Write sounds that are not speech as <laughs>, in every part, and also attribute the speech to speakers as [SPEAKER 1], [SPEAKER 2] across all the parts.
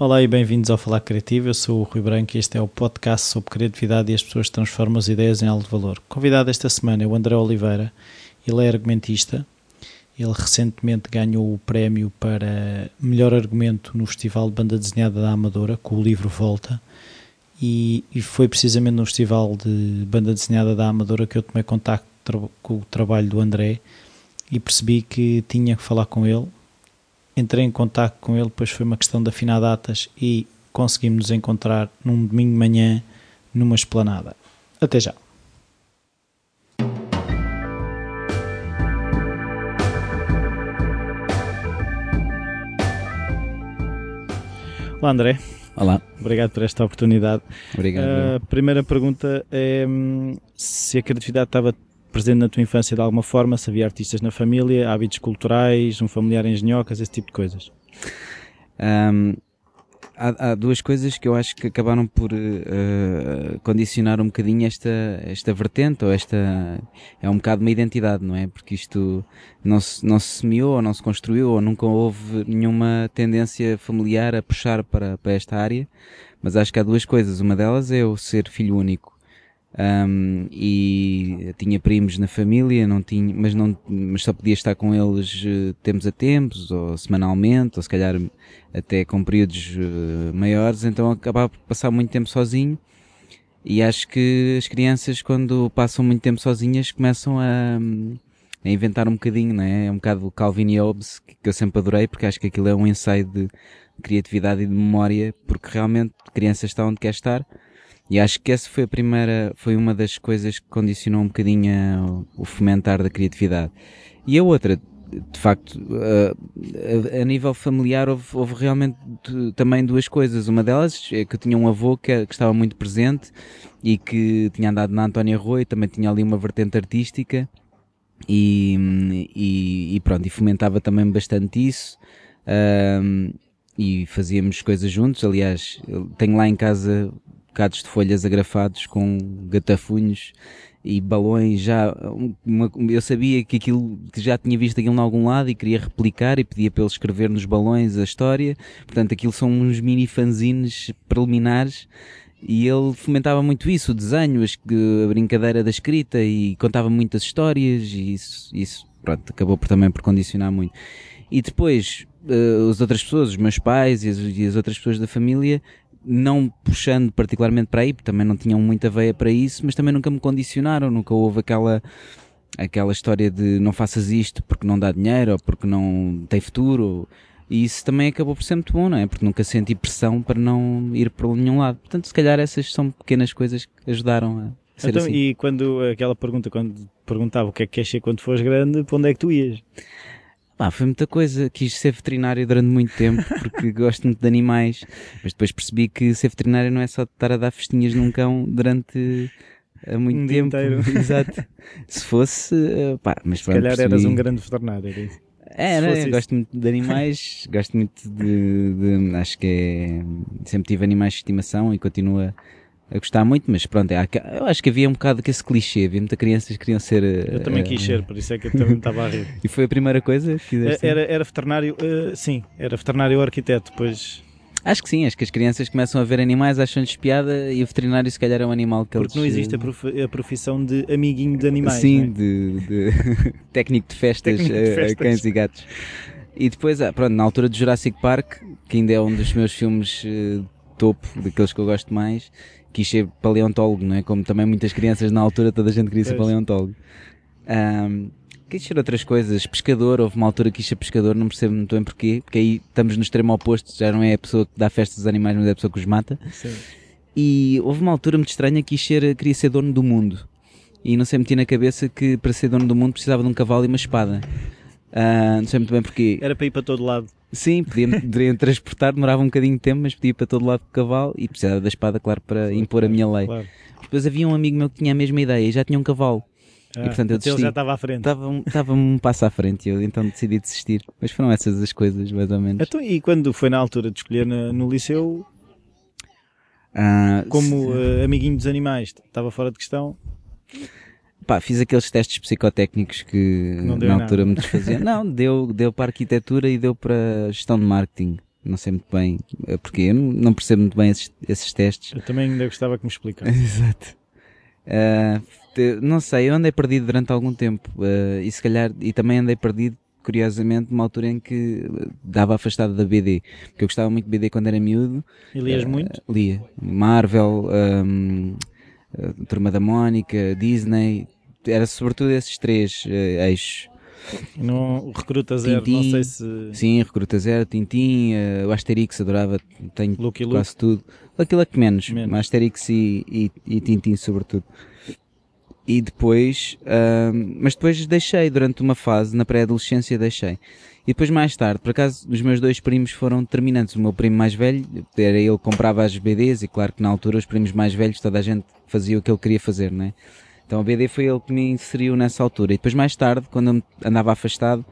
[SPEAKER 1] Olá e bem-vindos ao Falar Criativo. Eu sou o Rui Branco e este é o podcast sobre criatividade e as pessoas transformam as ideias em alto valor. O convidado esta semana é o André Oliveira. Ele é argumentista. Ele recentemente ganhou o prémio para melhor argumento no Festival de Banda Desenhada da Amadora, com o livro Volta. E, e foi precisamente no Festival de Banda Desenhada da Amadora que eu tomei contato com o trabalho do André e percebi que tinha que falar com ele entrei em contato com ele, depois foi uma questão de afinar datas e conseguimos nos encontrar num domingo de manhã numa esplanada. Até já. Olá André.
[SPEAKER 2] Olá.
[SPEAKER 1] Obrigado por esta oportunidade.
[SPEAKER 2] Obrigado.
[SPEAKER 1] A primeira pergunta é hum, se a criatividade estava presente na tua infância de alguma forma, se havia artistas na família, hábitos culturais, um familiar em genhocas, esse tipo de coisas?
[SPEAKER 2] Um, há, há, duas coisas que eu acho que acabaram por uh, condicionar um bocadinho esta, esta vertente, ou esta. É um bocado uma identidade, não é? Porque isto não se, não se semeou, ou não se construiu, ou nunca houve nenhuma tendência familiar a puxar para, para esta área. Mas acho que há duas coisas. Uma delas é eu ser filho único um, e tinha primos na família, não tinha, mas, não, mas só podia estar com eles uh, tempos a tempos, ou semanalmente, ou se calhar até com períodos uh, maiores, então acabava por passar muito tempo sozinho. E acho que as crianças, quando passam muito tempo sozinhas, começam a, a inventar um bocadinho, não é? É um bocado Calvin e Hobbes, que eu sempre adorei, porque acho que aquilo é um ensaio de criatividade e de memória, porque realmente a criança está onde quer estar e acho que essa foi a primeira, foi uma das coisas que condicionou um bocadinho o fomentar da criatividade. E a outra, de facto, a, a nível familiar houve, houve, realmente também duas coisas. Uma delas é que eu tinha um avô que, que estava muito presente e que tinha andado na Antónia Rui, também tinha ali uma vertente artística e, e, e pronto, e fomentava também bastante isso. Um, e fazíamos coisas juntos. Aliás, tenho lá em casa bocados de folhas agrafados com gatafunhos e balões já uma, eu sabia que aquilo que já tinha visto aquilo em algum lado e queria replicar e pedia para ele escrever nos balões a história portanto aquilo são uns mini fanzines preliminares e ele fomentava muito isso, o desenho, a brincadeira da escrita e contava muitas histórias e isso, isso pronto, acabou por, também por condicionar muito. E depois, uh, as outras pessoas, os meus pais e as, e as outras pessoas da família, não puxando particularmente para aí, porque também não tinham muita veia para isso, mas também nunca me condicionaram, nunca houve aquela aquela história de não faças isto porque não dá dinheiro ou porque não tem futuro. E isso também acabou por ser muito bom, não é? Porque nunca senti pressão para não ir para nenhum lado. Portanto, se calhar essas são pequenas coisas que ajudaram a ser
[SPEAKER 1] então,
[SPEAKER 2] assim.
[SPEAKER 1] E quando aquela pergunta, quando perguntava o que é que queres ser quando fores grande, para onde é que tu ias?
[SPEAKER 2] Pá, foi muita coisa. Quis ser veterinário durante muito tempo porque <laughs> gosto muito de animais, mas depois percebi que ser veterinário não é só estar a dar festinhas num cão durante há eh, muito
[SPEAKER 1] um
[SPEAKER 2] tempo. <laughs>
[SPEAKER 1] Exato.
[SPEAKER 2] Se fosse, eh, pá, mas
[SPEAKER 1] Se calhar
[SPEAKER 2] percebi...
[SPEAKER 1] eras um grande veterinário, era isso.
[SPEAKER 2] É, gosto muito de animais, <laughs> gosto muito de, de, Acho que é. Sempre tive animais de estimação e continua a gostar muito, mas pronto, é, eu acho que havia um bocado que esse clichê, havia muitas crianças que queriam ser.
[SPEAKER 1] Eu também uh, quis ser, por isso é que eu também estava a rir. <laughs>
[SPEAKER 2] e foi a primeira coisa que fizeste?
[SPEAKER 1] Era, era veterinário, uh, sim, era veterinário ou arquiteto, depois.
[SPEAKER 2] Acho que sim, acho que as crianças começam a ver animais, acham-lhes piada e o veterinário se calhar é um animal que
[SPEAKER 1] Porque
[SPEAKER 2] eles...
[SPEAKER 1] não existe a, prof... a, profissão de amiguinho de animais,
[SPEAKER 2] Sim,
[SPEAKER 1] é?
[SPEAKER 2] de, de... <laughs> técnico de festas,
[SPEAKER 1] técnico de festas.
[SPEAKER 2] a cães e gatos. E depois, ah, pronto, na altura do Jurassic Park, que ainda é um dos meus filmes uh, topo, daqueles que eu gosto mais, quis ser paleontólogo, não é? Como também muitas crianças na altura, toda a gente queria ser paleontólogo. Um, quis ser outras coisas, pescador, houve uma altura que quis ser pescador, não percebo muito bem porquê, porque aí estamos no extremo oposto, já não é a pessoa que dá festas aos animais, mas é a pessoa que os mata.
[SPEAKER 1] Sim.
[SPEAKER 2] E houve uma altura muito estranha que quis ser, queria ser dono do mundo. E não sei, meti na cabeça que para ser dono do mundo precisava de um cavalo e uma espada. Ah, não sei muito bem porquê.
[SPEAKER 1] Era para ir para todo lado.
[SPEAKER 2] Sim, podia, <laughs> poderia transportar, demorava um bocadinho de tempo, mas podia ir para todo lado com o cavalo e precisava da espada, claro, para impor a minha lei.
[SPEAKER 1] Claro.
[SPEAKER 2] Depois havia um amigo meu que tinha a mesma ideia e já tinha um cavalo.
[SPEAKER 1] Ah,
[SPEAKER 2] portanto, eu
[SPEAKER 1] ele
[SPEAKER 2] desisti.
[SPEAKER 1] já estava à frente.
[SPEAKER 2] Estava, um- estava um <laughs> passo à frente e eu então decidi desistir. Mas foram essas as coisas, mais ou menos.
[SPEAKER 1] Então, e quando foi na altura de escolher na- no liceu,
[SPEAKER 2] Ah,
[SPEAKER 1] como eh, amiguinho dos animais, estava fora de questão?
[SPEAKER 2] Pá, fiz aqueles testes psicotécnicos que na altura
[SPEAKER 1] nada.
[SPEAKER 2] me desfaziam. Não, deu, deu para arquitetura e deu para gestão de marketing. não sei muito bem uh, porque eu não, não, percebo muito bem esses, esses testes.
[SPEAKER 1] Eu também ainda gostava que me explicasse. <laughs>
[SPEAKER 2] Exato. Uh, não sei, eu andei perdido durante algum tempo uh, e se calhar, e também andei perdido curiosamente numa altura em que dava afastado da BD, porque eu gostava muito de BD quando era miúdo.
[SPEAKER 1] E lias uh, muito?
[SPEAKER 2] Lia. Marvel, um, Turma da Mónica, Disney, era sobretudo esses três eixos.
[SPEAKER 1] No Recruta Zero, Tintin, não sei se.
[SPEAKER 2] Sim, Recruta Zero, Tintin, uh, o Asterix adorava, tenho quase Luke. tudo. Aquilo é que menos, menos. Asterix e, e, e Tintin, sobretudo. E depois, uh, mas depois deixei durante uma fase, na pré-adolescência deixei. E depois mais tarde, por acaso, os meus dois primos foram determinantes. O meu primo mais velho, era ele que comprava as BDs e claro que na altura os primos mais velhos, toda a gente fazia o que ele queria fazer, não é? Então a BD foi ele que me inseriu nessa altura. E depois mais tarde, quando eu andava afastado,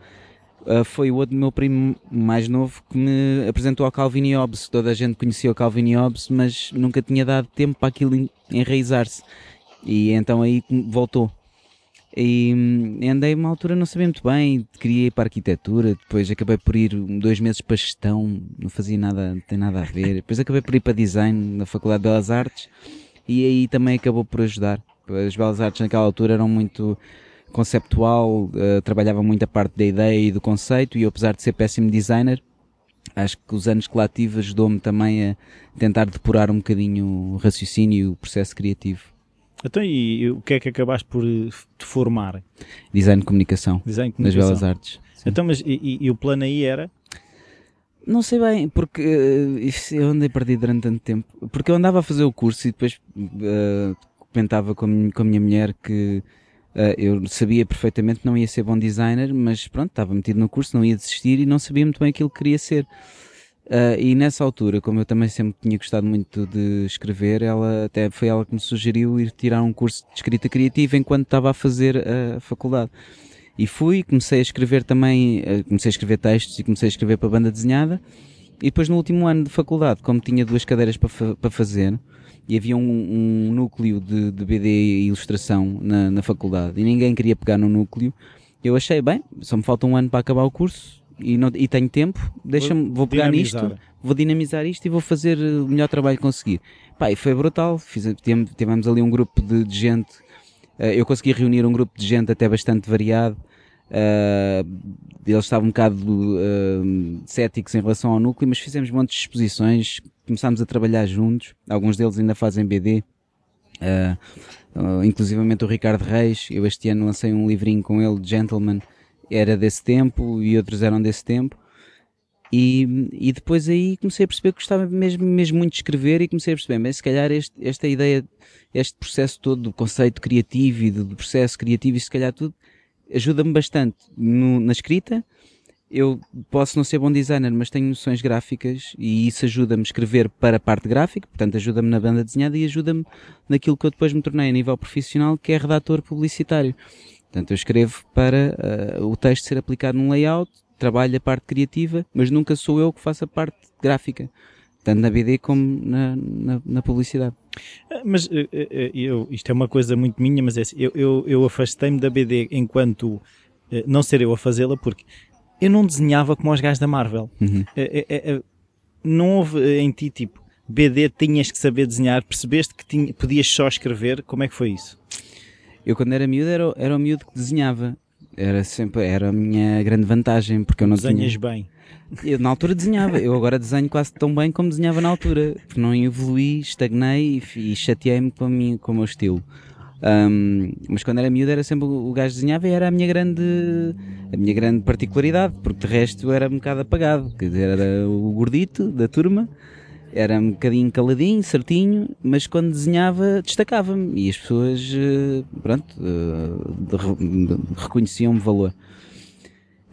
[SPEAKER 2] uh, foi o outro meu primo mais novo que me apresentou ao Calvin e Hobbes. Toda a gente conhecia o Calvin e Hobbes, mas nunca tinha dado tempo para aquilo enraizar-se. E então aí voltou. E hum, andei uma altura, não sabia muito bem, queria ir para a arquitetura, depois acabei por ir dois meses para gestão, não fazia nada, não tem nada a ver. Depois acabei por ir para design na Faculdade de Belas Artes e aí também acabou por ajudar. As Belas Artes naquela altura eram muito conceptual, uh, trabalhava muito a parte da ideia e do conceito e eu, apesar de ser péssimo designer, acho que os anos que lá tive ajudou-me também a tentar depurar um bocadinho o raciocínio e o processo criativo.
[SPEAKER 1] Então, e o que é que acabaste por eh, te formar?
[SPEAKER 2] Design de comunicação.
[SPEAKER 1] Design de comunicação.
[SPEAKER 2] Nas Belas Artes.
[SPEAKER 1] Sim. Então, mas e, e, o plano aí era?
[SPEAKER 2] Não sei bem, porque uh, eu andei perdido durante tanto tempo. Porque eu andava a fazer o curso e depois uh, comentava com a, minha, com a minha mulher que uh, eu sabia perfeitamente que não ia ser bom designer, mas pronto, estava metido no curso, não ia desistir e não sabia muito bem aquilo que queria ser. Uh, e nessa altura, como eu também sempre tinha gostado muito de escrever, ela até foi ela que me sugeriu ir tirar um curso de escrita criativa enquanto estava a fazer a faculdade. E fui, comecei a escrever também, uh, comecei a escrever textos e comecei a escrever para banda desenhada. E depois no último ano de faculdade, como tinha duas cadeiras para, fa para fazer, e havia um, um núcleo de, de, BD e ilustração na, na faculdade, e ninguém queria pegar no núcleo, eu achei, bem, só me falta um ano para acabar o curso, e, não, e tenho tempo, deixa-me, vou pegar dinamizar. nisto, vou dinamizar isto e vou fazer o melhor trabalho que conseguir. Pá, e foi brutal, Fiz, tivemos ali um grupo de, de gente, uh, eu consegui reunir um grupo de gente até bastante variado, uh, eles estavam um bocado uh, céticos em relação ao núcleo, mas fizemos montes de exposições, começámos a trabalhar juntos, alguns deles ainda fazem BD, uh, uh, inclusivamente o Ricardo Reis, eu este ano lancei um livrinho com ele, Gentleman, era desse tempo e outros eram desse tempo. E, e depois aí comecei a perceber que gostava mesmo, mesmo muito de escrever e comecei a perceber, mas se calhar este, esta ideia, este processo todo do conceito criativo e do, do processo criativo e se calhar tudo ajuda-me bastante no, na escrita. Eu posso não ser bom designer, mas tenho noções gráficas e isso ajuda-me a escrever para a parte gráfica, portanto ajuda-me na banda desenhada e ajuda-me naquilo que eu depois me tornei a nível profissional, que é redator publicitário. Portanto, eu escrevo para uh, o texto ser aplicado num layout, trabalho a parte criativa, mas nunca sou eu que faço a parte gráfica, tanto na BD como na, na, na publicidade.
[SPEAKER 1] Ah, mas eh, eh, eu, isto é uma coisa muito minha, mas é assim, eu, eu, eu afastei-me da BD enquanto não ser eu a fazê-la, porque eu não desenhava como os gajos da Marvel. Uhum. não houve em ti tipo BD tinhas que saber desenhar, percebeste que tinha, podias só escrever, como é que foi isso?
[SPEAKER 2] Eu quando era miúdo era, era o miúdo que desenhava. Era sempre, era a minha grande vantagem, porque eu não
[SPEAKER 1] Desenhas
[SPEAKER 2] tinha...
[SPEAKER 1] bem.
[SPEAKER 2] Eu na altura desenhava, eu agora desenho quase tão bem como desenhava na altura, porque não evoluí, estagnei e, e chateei-me com, com o meu estilo. Um, mas quando era miúdo era sempre o gajo desenhava e era a minha grande a minha grande particularidade, porque de resto era um bocado apagado, dizer, era o gordito da turma era um bocadinho caladinho, certinho, mas quando desenhava destacava-me e as pessoas, eh, pronto, eh, reconheciam-me valor.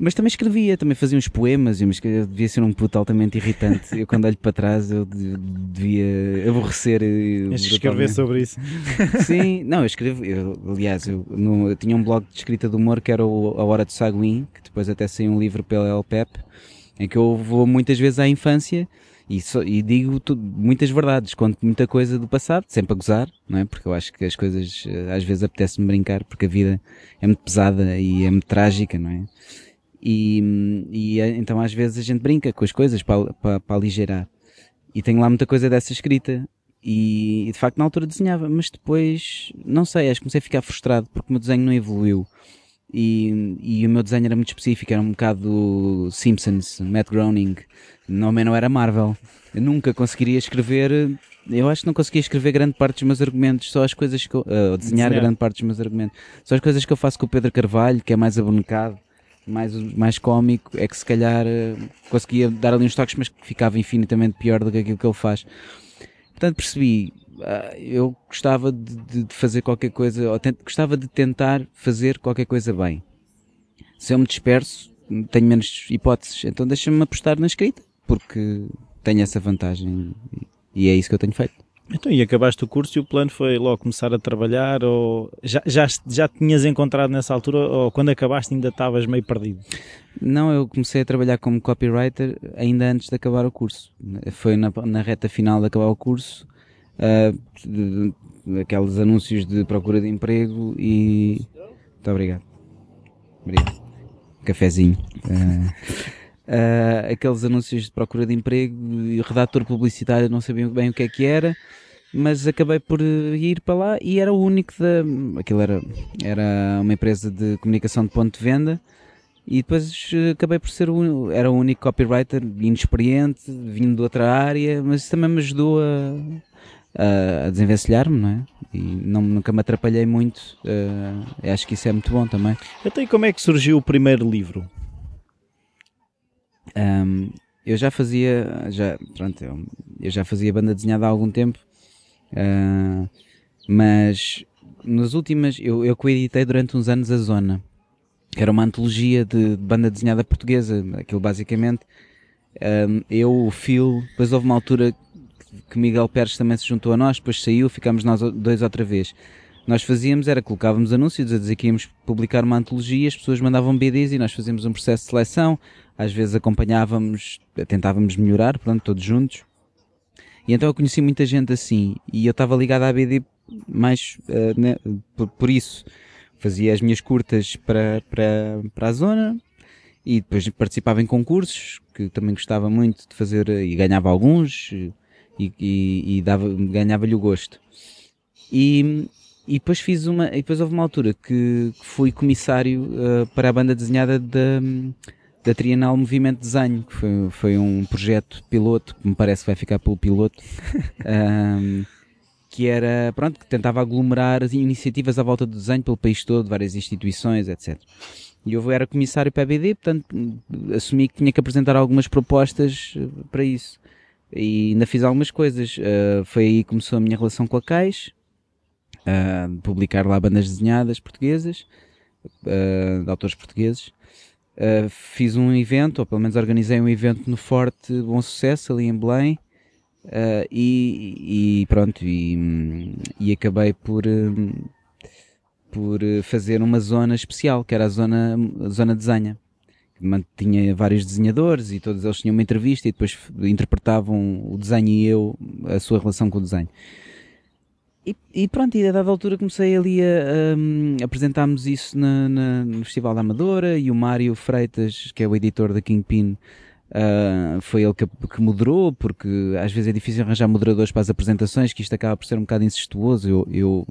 [SPEAKER 2] Mas também escrevia, também fazia uns poemas, eu devia ser um puto altamente irritante. Eu quando olho para trás eu devia aborrecer.
[SPEAKER 1] Eh, escrever sobre isso. <laughs>
[SPEAKER 2] Sim, não, eu escrevo, eu, aliás, eu, no, eu, tinha um blog de escrita de humor que era o, A Hora de Saguin, que depois até saiu um livro pela LPEP, em que eu vou muitas vezes à infância e, e digo tudo, muitas verdades, conto muita coisa do passado, sempre a gozar, não é? Porque eu acho que as coisas, eh, às vezes apetece-me brincar, porque a vida é muito pesada e é muito trágica, não é? E, e então às vezes a gente brinca com as coisas para, para, para aligerar. E tenho lá muita coisa dessa escrita. E, de facto na altura desenhava, mas depois, não sei, acho que comecei a ficar frustrado porque o meu desenho não evoluiu. E, e o meu desenho era muito específico, era um bocado Simpsons, Matt Groening, não, não era Marvel. Eu nunca conseguiria escrever, eu acho que não conseguia escrever grande parte dos meus argumentos, só as coisas que eu, uh, desenhar, desenhar grande parte dos meus argumentos, só as coisas que eu faço com o Pedro Carvalho, que é mais abonecado mais, mais cómico, é que se calhar uh, conseguia dar ali uns toques, mas ficava infinitamente pior do que aquilo que ele faz. Portanto, percebi, uh, eu gostava de, de, fazer qualquer coisa, ou gostava de tentar fazer qualquer coisa bem. Se eu me disperso, tenho menos hipóteses, então deixa-me apostar na escrita, porque tenho essa vantagem e é isso que eu tenho feito.
[SPEAKER 1] Então, e acabaste o curso e o plano foi logo começar a trabalhar ou já, já, já tinhas encontrado nessa altura ou quando acabaste ainda estavas meio perdido?
[SPEAKER 2] Não, eu comecei a trabalhar como copywriter ainda antes de acabar o curso. Foi na, na reta final de acabar o curso, uh, aqueles anúncios de procura de emprego e... Muito obrigado. Obrigado. Cafezinho. Uh, uh, aqueles anúncios de procura de emprego e redator publicitário não sabia bem o que é que era mas acabei por eh, ir para lá e era o único da. Aquilo era, era uma empresa de comunicação de ponto de venda e depois eh, acabei por ser o, era o único copywriter inexperiente, vindo de outra área, mas isso também me ajudou a, a desenvencilhar-me, não é? E não, nunca me atrapalhei muito. Uh, acho que isso é muito bom também.
[SPEAKER 1] Até e como é que surgiu o primeiro livro?
[SPEAKER 2] Um, eu já fazia, já, pronto, eu, eu, já fazia banda desenhada há algum tempo, uh, mas nas últimas, eu, eu coeditei durante uns anos a Zona, que era uma antologia de, banda desenhada portuguesa, aquilo basicamente, um, eu, o Phil, depois houve uma altura que Miguel Pérez também se juntou a nós, depois saiu, ficámos nós dois outra vez. Nós fazíamos era colocávamos anúncios a dizer que íamos publicar uma antologia, as pessoas mandavam BDs e nós fazíamos um processo de seleção, às vezes acompanhávamos, tentávamos melhorar, pronto, todos juntos. E então eu conheci muita gente assim, e eu estava ligado à BD mais uh, né, por, por, isso. Fazia as minhas curtas para, para, para a zona, e depois participava em concursos, que também gostava muito de fazer, e ganhava alguns, e, e, e dava, ganhava-lhe o gosto. E, e depois fiz uma, e depois houve uma altura que, que fui comissário uh, para a banda desenhada da, da Trienal Movimento Desenho, que foi, foi um projeto piloto, que me parece que vai ficar pelo piloto, <laughs> um, que era, pronto, que tentava aglomerar as iniciativas à volta do desenho pelo país todo, várias instituições, etc. E eu era comissário para a BD, portanto, assumi que tinha que apresentar algumas propostas eh, para isso. E ainda fiz algumas coisas. Uh, foi aí que começou a minha relação com a Caixa uh, publicar lá bandas desenhadas portuguesas, uh, de autores portugueses. Uh, fiz um evento, ou pelo menos organizei um evento no Forte Bom Sucesso, ali em Belém, uh, e, e, pronto, e, e acabei por, por fazer uma zona especial, que era a zona, a zona desenha. Tinha vários desenhadores e todos eles tinham uma entrevista e depois interpretavam o desenho e eu, a sua relação com o desenho. E, e, pronto, e a dada altura comecei ali a, um, apresentarmos isso na, na, no Festival da Amadora e o Mário Freitas, que é o editor da Kingpin, uh, foi ele que, que, moderou, porque às vezes é difícil arranjar moderadores para as apresentações, que isto acaba por ser um bocado incestuoso. Eu, eu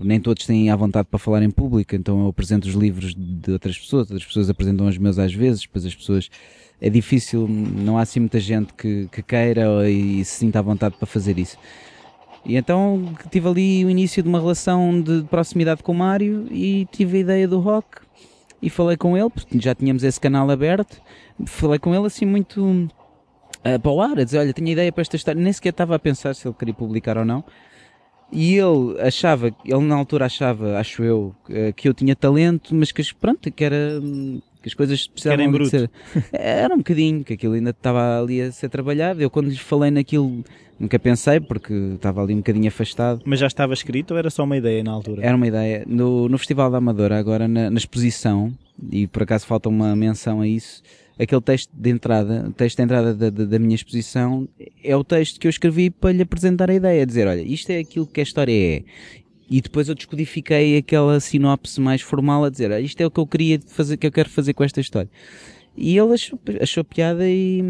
[SPEAKER 2] nem todos têm à vontade para falar em público, então eu apresento os livros de outras pessoas, outras pessoas apresentam os meus às vezes, depois as pessoas é difícil, não há assim muita gente que, que queira e se sinta à vontade para fazer isso. E então tive ali o início de uma relação de proximidade com o Mário e tive a ideia do rock e falei com ele, porque já tínhamos esse canal aberto, falei com ele assim muito uh, para o ar, a dizer, olha, tinha ideia para esta história, nem sequer estava a pensar se ele queria publicar ou não. E ele achava, ele na altura achava, acho eu, que eu tinha talento, mas que pronto, que era que as coisas precisavam
[SPEAKER 1] de
[SPEAKER 2] ser. Era um bocadinho, que aquilo ainda estava ali a ser trabalhado. Eu quando lhe falei naquilo nunca pensei, porque estava ali um bocadinho afastado.
[SPEAKER 1] Mas já estava escrito ou era só uma ideia na altura?
[SPEAKER 2] Era uma ideia. No, no Festival da Amadora, agora na, na exposição, e por acaso falta uma menção a isso, aquele texto de entrada, o texto de entrada da, da, da, minha exposição, é o texto que eu escrevi para lhe apresentar a ideia, dizer, olha, isto é aquilo que a história é. E depois eu descodifiquei aquela sinopse mais formal a dizer, ah, isto é o que eu queria fazer, que eu quero fazer com esta história. E ele achou, achou piada e,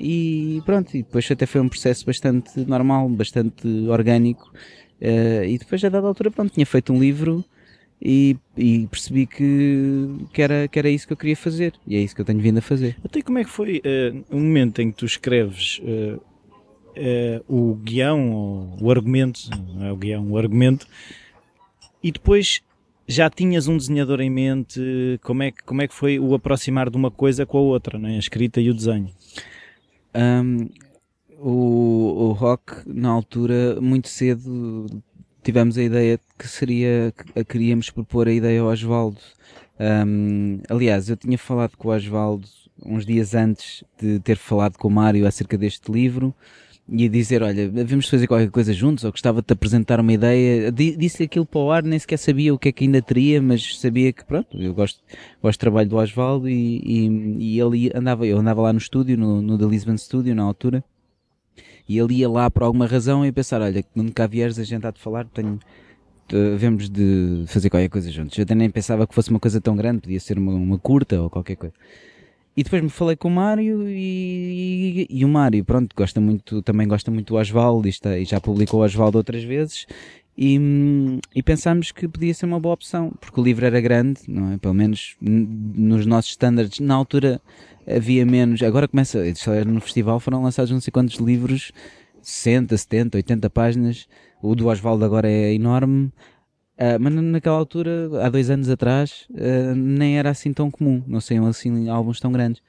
[SPEAKER 2] e pronto, e depois até foi um processo bastante normal, bastante orgânico, uh, e depois a dada altura, pronto, tinha feito um livro e, e, percebi que, que, era, que era isso que eu queria fazer e é isso que eu tenho vindo a fazer.
[SPEAKER 1] Até como é que foi uh, o momento em que tu escreves uh, uh, o guião, o argumento, não é o guião, o argumento, e depois já tinhas um desenhador em mente? Como é que, como é que foi o aproximar de uma coisa com a outra, né? a escrita e o desenho?
[SPEAKER 2] Um, o, o rock, na altura, muito cedo, tivemos a ideia de que seria, que queríamos propor a ideia ao Osvaldo. Um, aliás, eu tinha falado com o Osvaldo uns dias antes de ter falado com o Mário acerca deste livro e dizer, olha, vamos fazer qualquer coisa juntos, ou gostava de te apresentar uma ideia. Disse aquilo para o ar, nem sequer sabia o que é que ainda teria, mas sabia que, pronto, eu gosto, gosto do trabalho do Osvaldo e, e, e ele andava, eu andava lá no estúdio, no, no The Lisbon Studio, na altura, e ele ia lá por alguma razão e pensar, olha, quando cá vieres a gente há de falar, tenho, de fazer qualquer coisa juntos. Eu até nem pensava que fosse uma coisa tão grande, podia ser uma, uma curta ou qualquer coisa. E depois me falei com o Mário e, e, e, o Mário, pronto, gosta muito, também gosta muito do Osvaldo e, está, e já publicou o Osvaldo outras vezes. E, e pensámos que podia ser uma boa opção, porque o livro era grande, não é? Pelo menos nos nossos standards, na altura havia menos, agora começa, no festival foram lançados não sei quantos livros, 60, 70, 80 páginas, o do Osvaldo agora é enorme, Uh, mas naquela altura, há dois anos atrás, uh, nem era assim tão comum, não saiam assim álbuns tão grandes.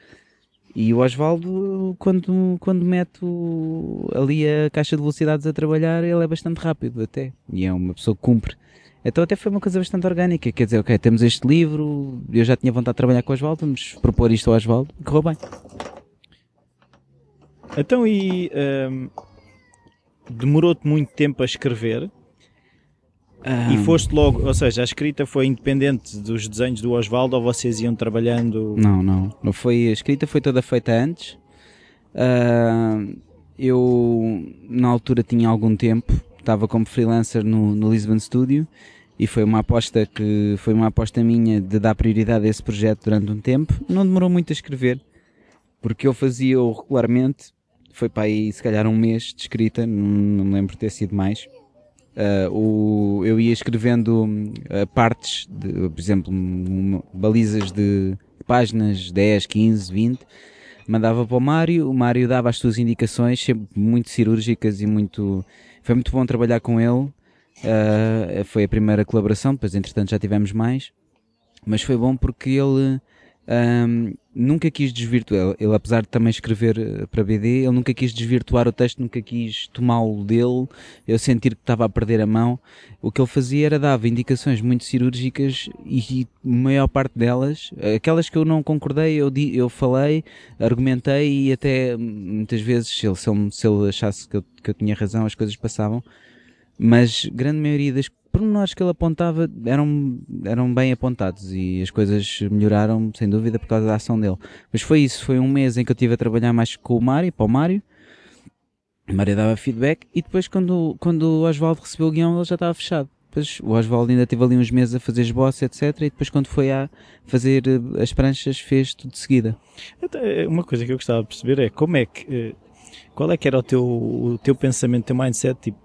[SPEAKER 2] E o Osvaldo, quando, quando mete o, ali a caixa de velocidades a trabalhar, ele é bastante rápido até. E é uma pessoa que cumpre. Então até foi uma coisa bastante orgânica. Quer dizer, ok, temos este livro, eu já tinha vontade de trabalhar com o Osvaldo, vamos propor isto ao Osvaldo, correu bem.
[SPEAKER 1] Então e um, demorou-te muito tempo a escrever? Um... E foste logo, ou seja, a escrita foi independente dos desenhos do Oswaldo ou vocês iam trabalhando?
[SPEAKER 2] Não, não. não foi, a escrita foi toda feita antes. Uh, eu, na altura, tinha algum tempo, estava como freelancer no, no Lisbon Studio e foi uma aposta que foi uma aposta minha de dar prioridade a esse projeto durante um tempo. Não demorou muito a escrever, porque eu fazia-o regularmente. Foi para aí, se calhar, um mês de escrita, não, não me lembro de ter sido mais Uh, o, eu ia escrevendo uh, partes, de, por exemplo, balizas de páginas 10, 15, 20, mandava para o Mário, o Mário dava as suas indicações, sempre muito cirúrgicas e muito. Foi muito bom trabalhar com ele. Uh, foi a primeira colaboração, depois entretanto já tivemos mais, mas foi bom porque ele um, nunca quis desvirtuar, ele, apesar de também escrever eh, para BD, ele nunca quis desvirtuar o texto, nunca quis tomá-lo dele, eu sentir que estava a perder a mão. O que ele fazia era dava indicações muito cirúrgicas e, a maior parte delas, aquelas que eu não concordei, eu, eu falei, argumentei e até muitas vezes, se ele, se ele, se ele achasse que eu, que eu tinha razão, as coisas passavam. Mas grande maioria das pormenores que ele apontava eram, eram bem apontados e as coisas melhoraram, sem dúvida, por causa da ação dele. Mas foi isso, foi um mês em que eu estive a trabalhar mais com o Mário, para o Mário. O Mário dava feedback e depois quando, quando o Oswaldo recebeu o guião ele já estava fechado. Depois o Oswaldo ainda teve ali uns meses a fazer esboço, etc. E depois quando foi a fazer eh, as pranchas fez tudo de seguida.
[SPEAKER 1] Eh, uma coisa que eu gostava de perceber é como é que, eh, qual é que era o teu, o teu pensamento, o teu mindset, tipo,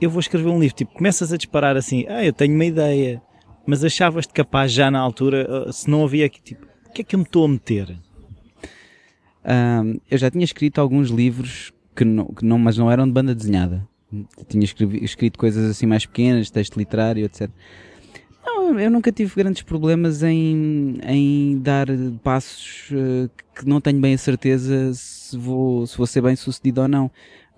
[SPEAKER 1] eu vou escrever um livro, tipo, começas a disparar assim, ah, eu tenho uma ideia, mas achavas-te capaz já na altura, ah, se não havia aqui, tipo, o que é que eu me estou a meter?
[SPEAKER 2] Um, eu já tinha escrito alguns livros que não, que não, mas não eram de banda desenhada. Tinha escrevi, escrito coisas assim mais pequenas, texto literário, etc. Não, eu nunca tive grandes problemas em, em dar passos uh, que não tenho bem a certeza se vou, se vou ser bem sucedido ou não.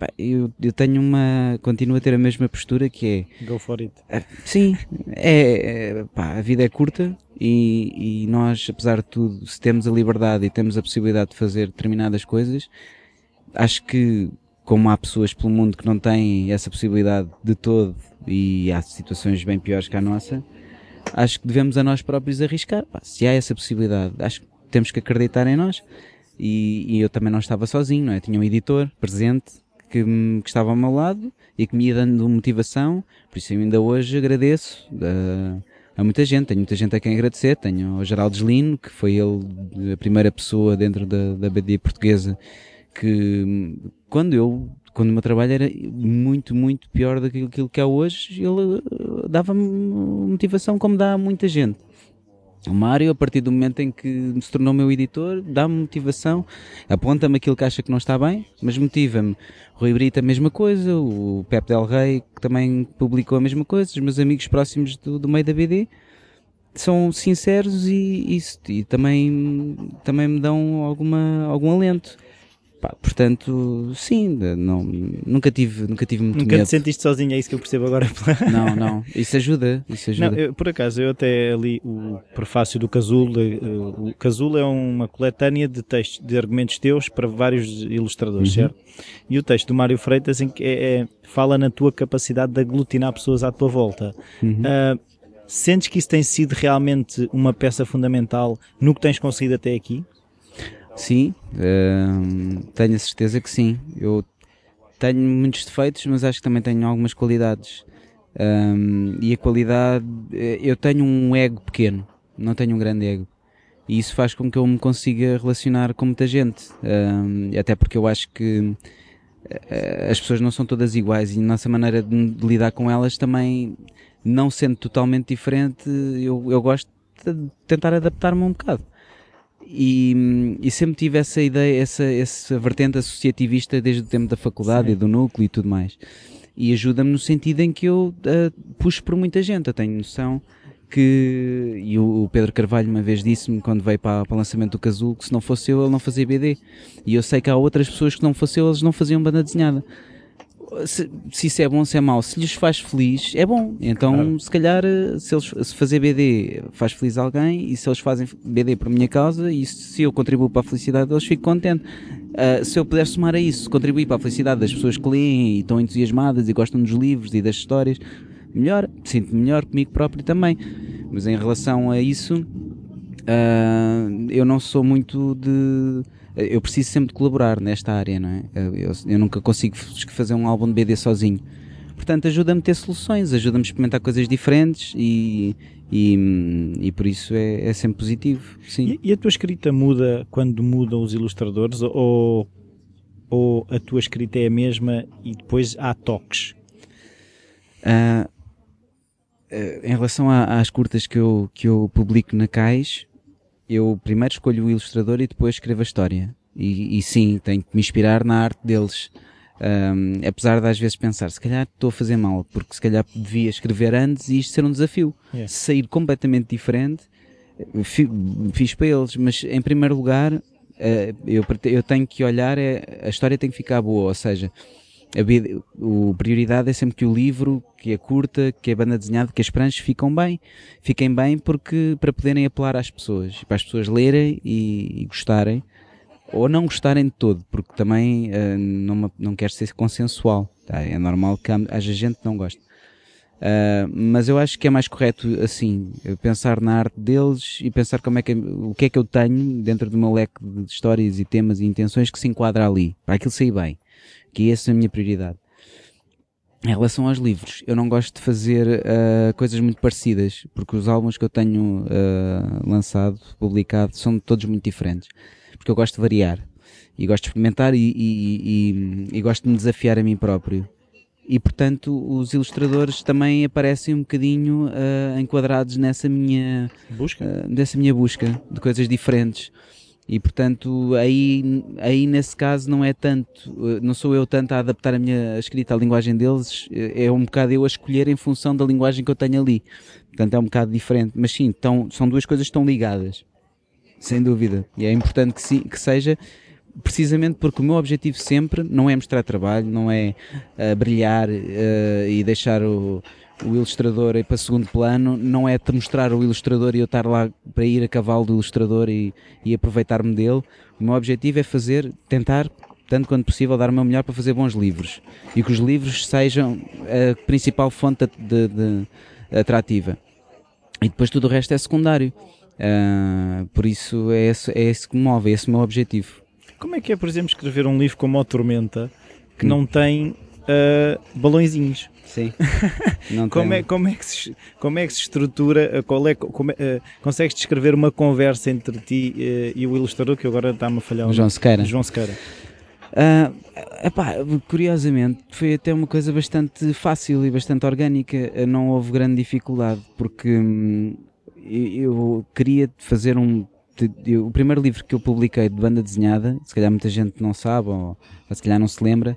[SPEAKER 2] Pá, eu, eu tenho uma. Continuo a ter a mesma postura que
[SPEAKER 1] é. Go for it.
[SPEAKER 2] Uh, sim, é, é. Pá, a vida é curta e, e nós, apesar de tudo, se temos a liberdade e temos a possibilidade de fazer determinadas coisas, acho que, como há pessoas pelo mundo que não têm essa possibilidade de todo e há situações bem piores que a nossa, acho que devemos a nós próprios arriscar. Pá, se há essa possibilidade, acho que temos que acreditar em nós. E, e, eu também não estava sozinho, não é? Tinha um editor presente que, que estava ao meu lado e que me ia dando motivação, por isso ainda hoje agradeço uh, a muita gente, tenho muita gente a quem agradecer, tenho o Geraldo Deslino, que foi ele a primeira pessoa dentro da, da BD portuguesa que quando eu quando o meu trabalho era muito, muito pior do que aquilo que é hoje, ele uh, dava-me motivação como dá a muita gente. O Mário, a partir do momento em que se tornou meu editor, dá-me motivação, aponta-me aquilo que acha que não está bem, mas motiva-me. Rui Brito a mesma coisa, o Pepe Del Rey, que também publicou a mesma coisa, os meus amigos próximos do, do meio da BD, são sinceros e, e, e também, também me dão alguma, algum alento. Pá, portanto, sim, não, nunca tive, nunca tive muito
[SPEAKER 1] Nunca
[SPEAKER 2] medo.
[SPEAKER 1] te sentiste sozinho, é isso que eu percebo agora. <laughs>
[SPEAKER 2] Não, não, isso ajuda, isso ajuda.
[SPEAKER 1] Não, eu, por acaso, eu até li o prefácio do Casulo. O Casulo é uma coletânea de textos, de argumentos teus para vários ilustradores, uhum. certo? E o texto do Mário Freitas em que é, é, fala na tua capacidade de aglutinar pessoas à tua volta. Uhum. Uh, sentes que isso tem sido realmente uma peça fundamental no que tens conseguido até aqui?
[SPEAKER 2] Sim, uh, tenho a certeza que sim. Eu tenho muitos defeitos, mas acho que também tenho algumas qualidades. Um, e a qualidade, eh, eu tenho um ego pequeno, não tenho um grande ego. E isso faz com que eu me consiga relacionar com muita gente. Um, até porque eu acho que eh, as pessoas não são todas iguais e a nossa maneira de, de lidar com elas também, não sendo totalmente diferente, eu, eu gosto de tentar adaptar-me um bocado. E, e, sempre tive essa ideia, essa, essa vertente associativista desde o tempo da faculdade Sim. e do núcleo e tudo mais. E ajuda-me no sentido em que eu uh, puxo por muita gente. Eu tenho noção que. E o, Pedro Carvalho uma vez disse-me, quando veio para, para o lançamento do Casulo, que se não fosse eu, ele não fazia BD. E eu sei que há outras pessoas que não fosse eu, eles não faziam banda desenhada se, se, isso é bom, se é mau, se lhes faz feliz, é bom. Então, claro. se calhar, eh, se eles se fazer BD faz feliz alguém, e se eles fazem BD por minha causa, e se eu contribuo para a felicidade deles, fico contente. Uh, se eu puder somar a isso, contribuir para a felicidade das pessoas que leem e estão entusiasmadas e gostam dos livros e das histórias, melhor, sinto-me melhor comigo próprio também. Mas em relação a isso, uh, eu não sou muito de eu preciso sempre de colaborar nesta área, não é? Eu, eu nunca consigo fazer um álbum de BD sozinho. Portanto, ajuda-me a ter soluções, ajuda-me a experimentar coisas diferentes e, e, e por isso é, é, sempre positivo. Sim.
[SPEAKER 1] E, e, a tua escrita muda quando mudam os ilustradores ou, ou a tua escrita é a mesma e depois há toques?
[SPEAKER 2] Uh, em relação às curtas que eu, que eu publico na Cais, eu primeiro escolho o ilustrador e depois escrevo a história. E, e sim, tenho que me inspirar na arte deles. Um, apesar de às vezes pensar, se calhar estou a fazer mal, porque se calhar devia escrever antes e isto ser um desafio. Yeah. Sair completamente diferente, fiz para eles, mas em primeiro lugar, eu, eu tenho que olhar, é, a história tem que ficar boa, ou seja, a, prioridade é sempre que o livro, que a curta, que a banda desenhada, que as pranchas ficam bem. Fiquem bem porque, para poderem apelar às pessoas, para as pessoas lerem e, e gostarem, ou não gostarem de todo, porque também uh, não, não quer ser consensual. Tá? É normal que haja gente que não goste. Uh, mas eu acho que é mais correto assim, pensar na arte deles e pensar como é que, o que é que eu tenho dentro do meu leque de histórias e temas e intenções que se enquadra ali, para aquilo sair bem que essa é a minha prioridade. Em relação aos livros, eu não gosto de fazer uh, coisas muito parecidas, porque os álbuns que eu tenho uh, lançado, publicado, são todos muito diferentes. Porque eu gosto de variar, e gosto de experimentar, e, e, e, e gosto de me desafiar a mim próprio. E portanto, os ilustradores também aparecem um bocadinho uh, enquadrados nessa minha
[SPEAKER 1] busca,
[SPEAKER 2] dessa minha busca de coisas diferentes. E portanto, aí, aí nesse caso não é tanto, eh, não sou eu tanto a adaptar a minha escrita à linguagem deles, eh, é um bocado eu a escolher em função da linguagem que eu tenho ali. Portanto, é um bocado diferente. Mas sim, tão, são duas coisas que estão ligadas. Sem dúvida. E é importante que, sim, que seja, precisamente porque o meu objetivo sempre não é mostrar trabalho, não é uh, brilhar uh, e deixar o o ilustrador ir para segundo plano não é te mostrar o ilustrador e eu estar lá para ir a cavalo do ilustrador e, e aproveitar-me dele. O meu objetivo é fazer, tentar, tanto quanto possível, dar o meu melhor para fazer bons livros e que os livros sejam a principal fonte de, de, de atrativa. E depois tudo o resto é secundário. Uh, por isso é esse, é esse que me move, é esse o meu objetivo.
[SPEAKER 1] Como é que é, por exemplo, escrever um livro como a Tormenta? que hum. não tem uh, balõezinhos.
[SPEAKER 2] Sim. <laughs>
[SPEAKER 1] como, é, como, é que se, como é que se estrutura, qual é, como é, uh, consegues descrever uma conversa entre ti uh, e o ilustrador que agora está-me a falhar?
[SPEAKER 2] O João Sequeira.
[SPEAKER 1] João Sequeira.
[SPEAKER 2] Uh, epá, curiosamente, foi até uma coisa bastante fácil e bastante orgânica. Não houve grande dificuldade, porque hum, eu queria fazer um. O primeiro livro que eu publiquei de banda desenhada, se calhar muita gente não sabe, ou, ou se calhar não se lembra,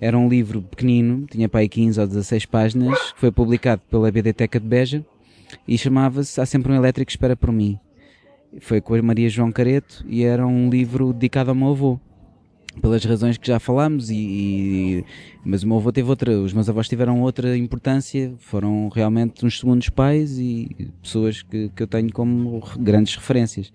[SPEAKER 2] era um livro pequenino, tinha para aí 15 ou 16 páginas, que foi publicado pela BDTeca de Beja e chamava-se Há Sempre um Elétrico Espera por Mim. Foi com a Maria João Careto e era um livro dedicado ao meu avô pelas razões que já falámos, e, e, mas o meu avô teve outra, os meus avós tiveram outra importância, foram realmente uns segundos pais e pessoas que, que eu tenho como grandes referências.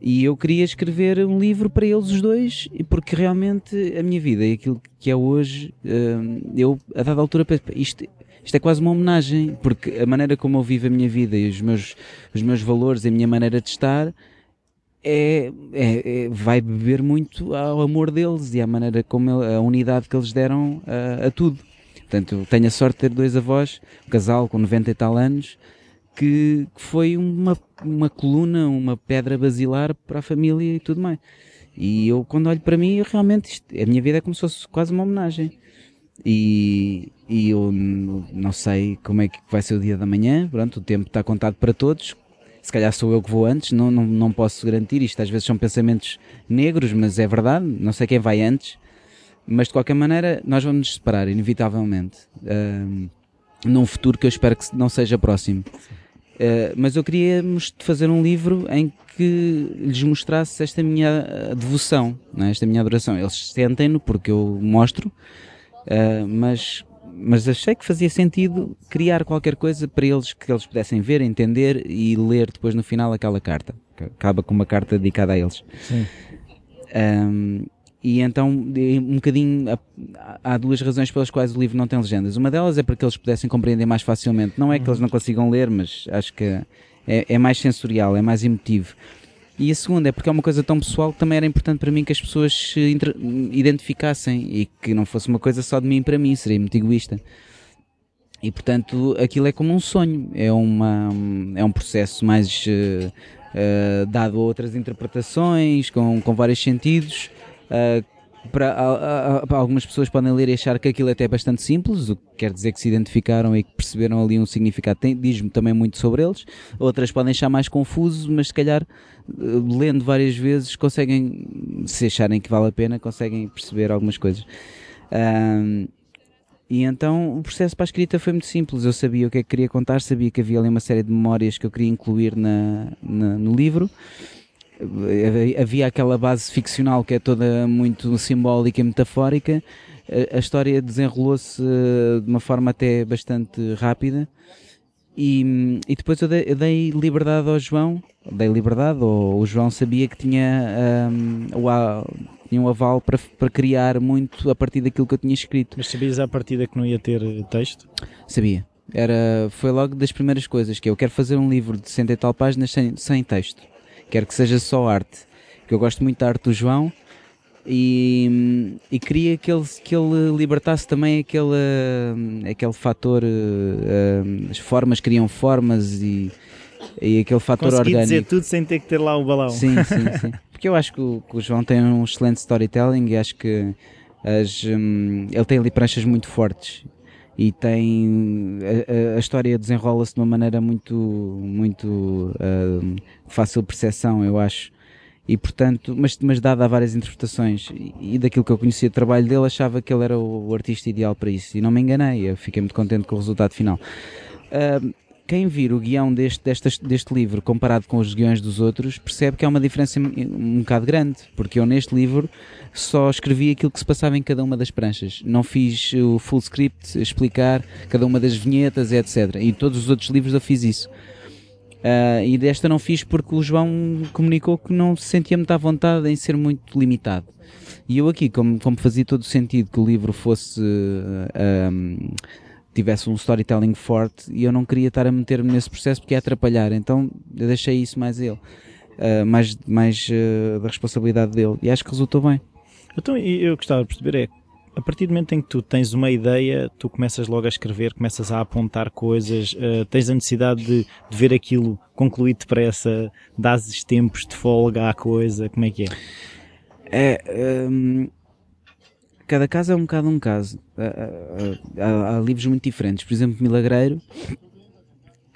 [SPEAKER 2] E eu queria escrever um livro para eles os dois, porque realmente a minha vida e aquilo que é hoje, hum, eu a dada altura isto, isto é quase uma homenagem, porque a maneira como eu vivo a minha vida e os meus, os meus valores e a minha maneira de estar é, é, é, vai beber muito ao amor deles e à maneira como ele, a unidade que eles deram a, a tudo. Portanto, tenho a sorte de ter dois avós, um casal com 90 e tal anos, que, que foi uma, uma coluna, uma pedra basilar para a família e tudo mais. E eu, quando olho para mim, realmente isto, a minha vida é como se fosse quase uma homenagem. E, e eu não sei como é que vai ser o dia da manhã, pronto, o tempo está contado para todos, se calhar sou eu que vou antes, não, não, não posso garantir isto. Às vezes são pensamentos negros, mas é verdade, não sei quem vai antes. Mas de qualquer maneira, nós vamos nos separar, inevitavelmente, uh, num futuro que eu espero que não seja próximo. Uh, mas eu queria fazer um livro em que lhes mostrasse esta minha devoção, é? esta minha adoração. Eles sentem-no porque eu mostro, uh, mas mas achei que fazia sentido criar qualquer coisa para eles que eles pudessem ver, entender e ler depois no final aquela carta. Acaba com uma carta dedicada a eles.
[SPEAKER 1] Sim.
[SPEAKER 2] Um, e então, um bocadinho, há duas razões pelas quais o livro não tem legendas. Uma delas é para que eles pudessem compreender mais facilmente. Não é que eles não consigam ler, mas acho que é, é mais sensorial, é mais emotivo. E a segunda é porque é uma coisa tão pessoal que também era importante para mim que as pessoas se identificassem e que não fosse uma coisa só de mim para mim, seria muito egoísta. E portanto aquilo é como um sonho, é, uma, é um processo mais uh, uh, dado a outras interpretações, com, com vários sentidos. Uh, para, algumas pessoas podem ler e achar que aquilo é até bastante simples, o que quer dizer que se identificaram e que perceberam ali um significado, diz-me também muito sobre eles. Outras podem achar mais confuso, mas se calhar eh, lendo várias vezes conseguem, se acharem que vale a pena, conseguem perceber algumas coisas. Um, e então o processo para a escrita foi muito simples. Eu sabia o que é que queria contar, sabia que havia ali uma série de memórias que eu queria incluir na, na no livro havia aquela base ficcional que é toda muito simbólica e metafórica. A, história desenrolou-se eh, de uma forma até bastante rápida. E, e depois eu dei, eu dei, liberdade ao João, dei liberdade, ou o João sabia que tinha, um, o, tinha um aval para, para criar muito a partir daquilo que eu tinha escrito.
[SPEAKER 1] Mas sabias à partida que não ia ter texto?
[SPEAKER 2] Sabia. Era, foi logo das primeiras coisas, que é, eu quero fazer um livro de 60 e tal páginas sem, sem texto quero que seja só arte. Que eu gosto muito da arte do João e, e queria que ele, que ele libertasse também aquele, aquele fator. Uh, as formas criam formas e, e aquele fator
[SPEAKER 1] Consegui
[SPEAKER 2] orgânico.
[SPEAKER 1] dizer tudo sem ter que ter lá o balão.
[SPEAKER 2] Sim, sim, <laughs> sim. Porque eu acho que o, que o João tem um excelente storytelling e acho que as, um, ele tem ali pranchas muito fortes e tem a, a história desenrola-se de uma maneira muito muito uh, fácil percepção eu acho. E portanto mas mas dada a várias interpretações e, e daquilo que eu conhecia do trabalho dele achava que ele era o, o, artista ideal para isso. E não me enganei eu fiquei muito contente com o resultado final. Uh, quem vir o guião deste, deste, deste livro comparado com os guiões dos outros percebe que há uma diferença um bocado grande, porque eu neste livro só escrevi aquilo que se passava em cada uma das pranchas. Não fiz o full script, explicar cada uma das vinhetas, etc. E todos os outros livros eu fiz isso. Uh, e desta não fiz porque o João comunicou que não se sentia muito à vontade em ser muito limitado. E eu aqui, como, como fazia todo o sentido que o livro fosse. Uh, tivesse um storytelling forte e eu não queria estar a meter-me nesse processo porque ia atrapalhar, então eu deixei isso mais a ele, uh, mais, mais uh, da responsabilidade dele e acho que resultou bem.
[SPEAKER 1] Então eu gostava de perceber é a partir do momento em que tu tens uma ideia, tu começas logo a escrever, começas a apontar coisas, uh, tens a necessidade de, de ver aquilo concluído depressa, dás tempos de folga à coisa, como é que é?
[SPEAKER 2] É. Um, cada caso é um bocado um caso. Há, há, há livros muito diferentes. Por exemplo, Milagreiro.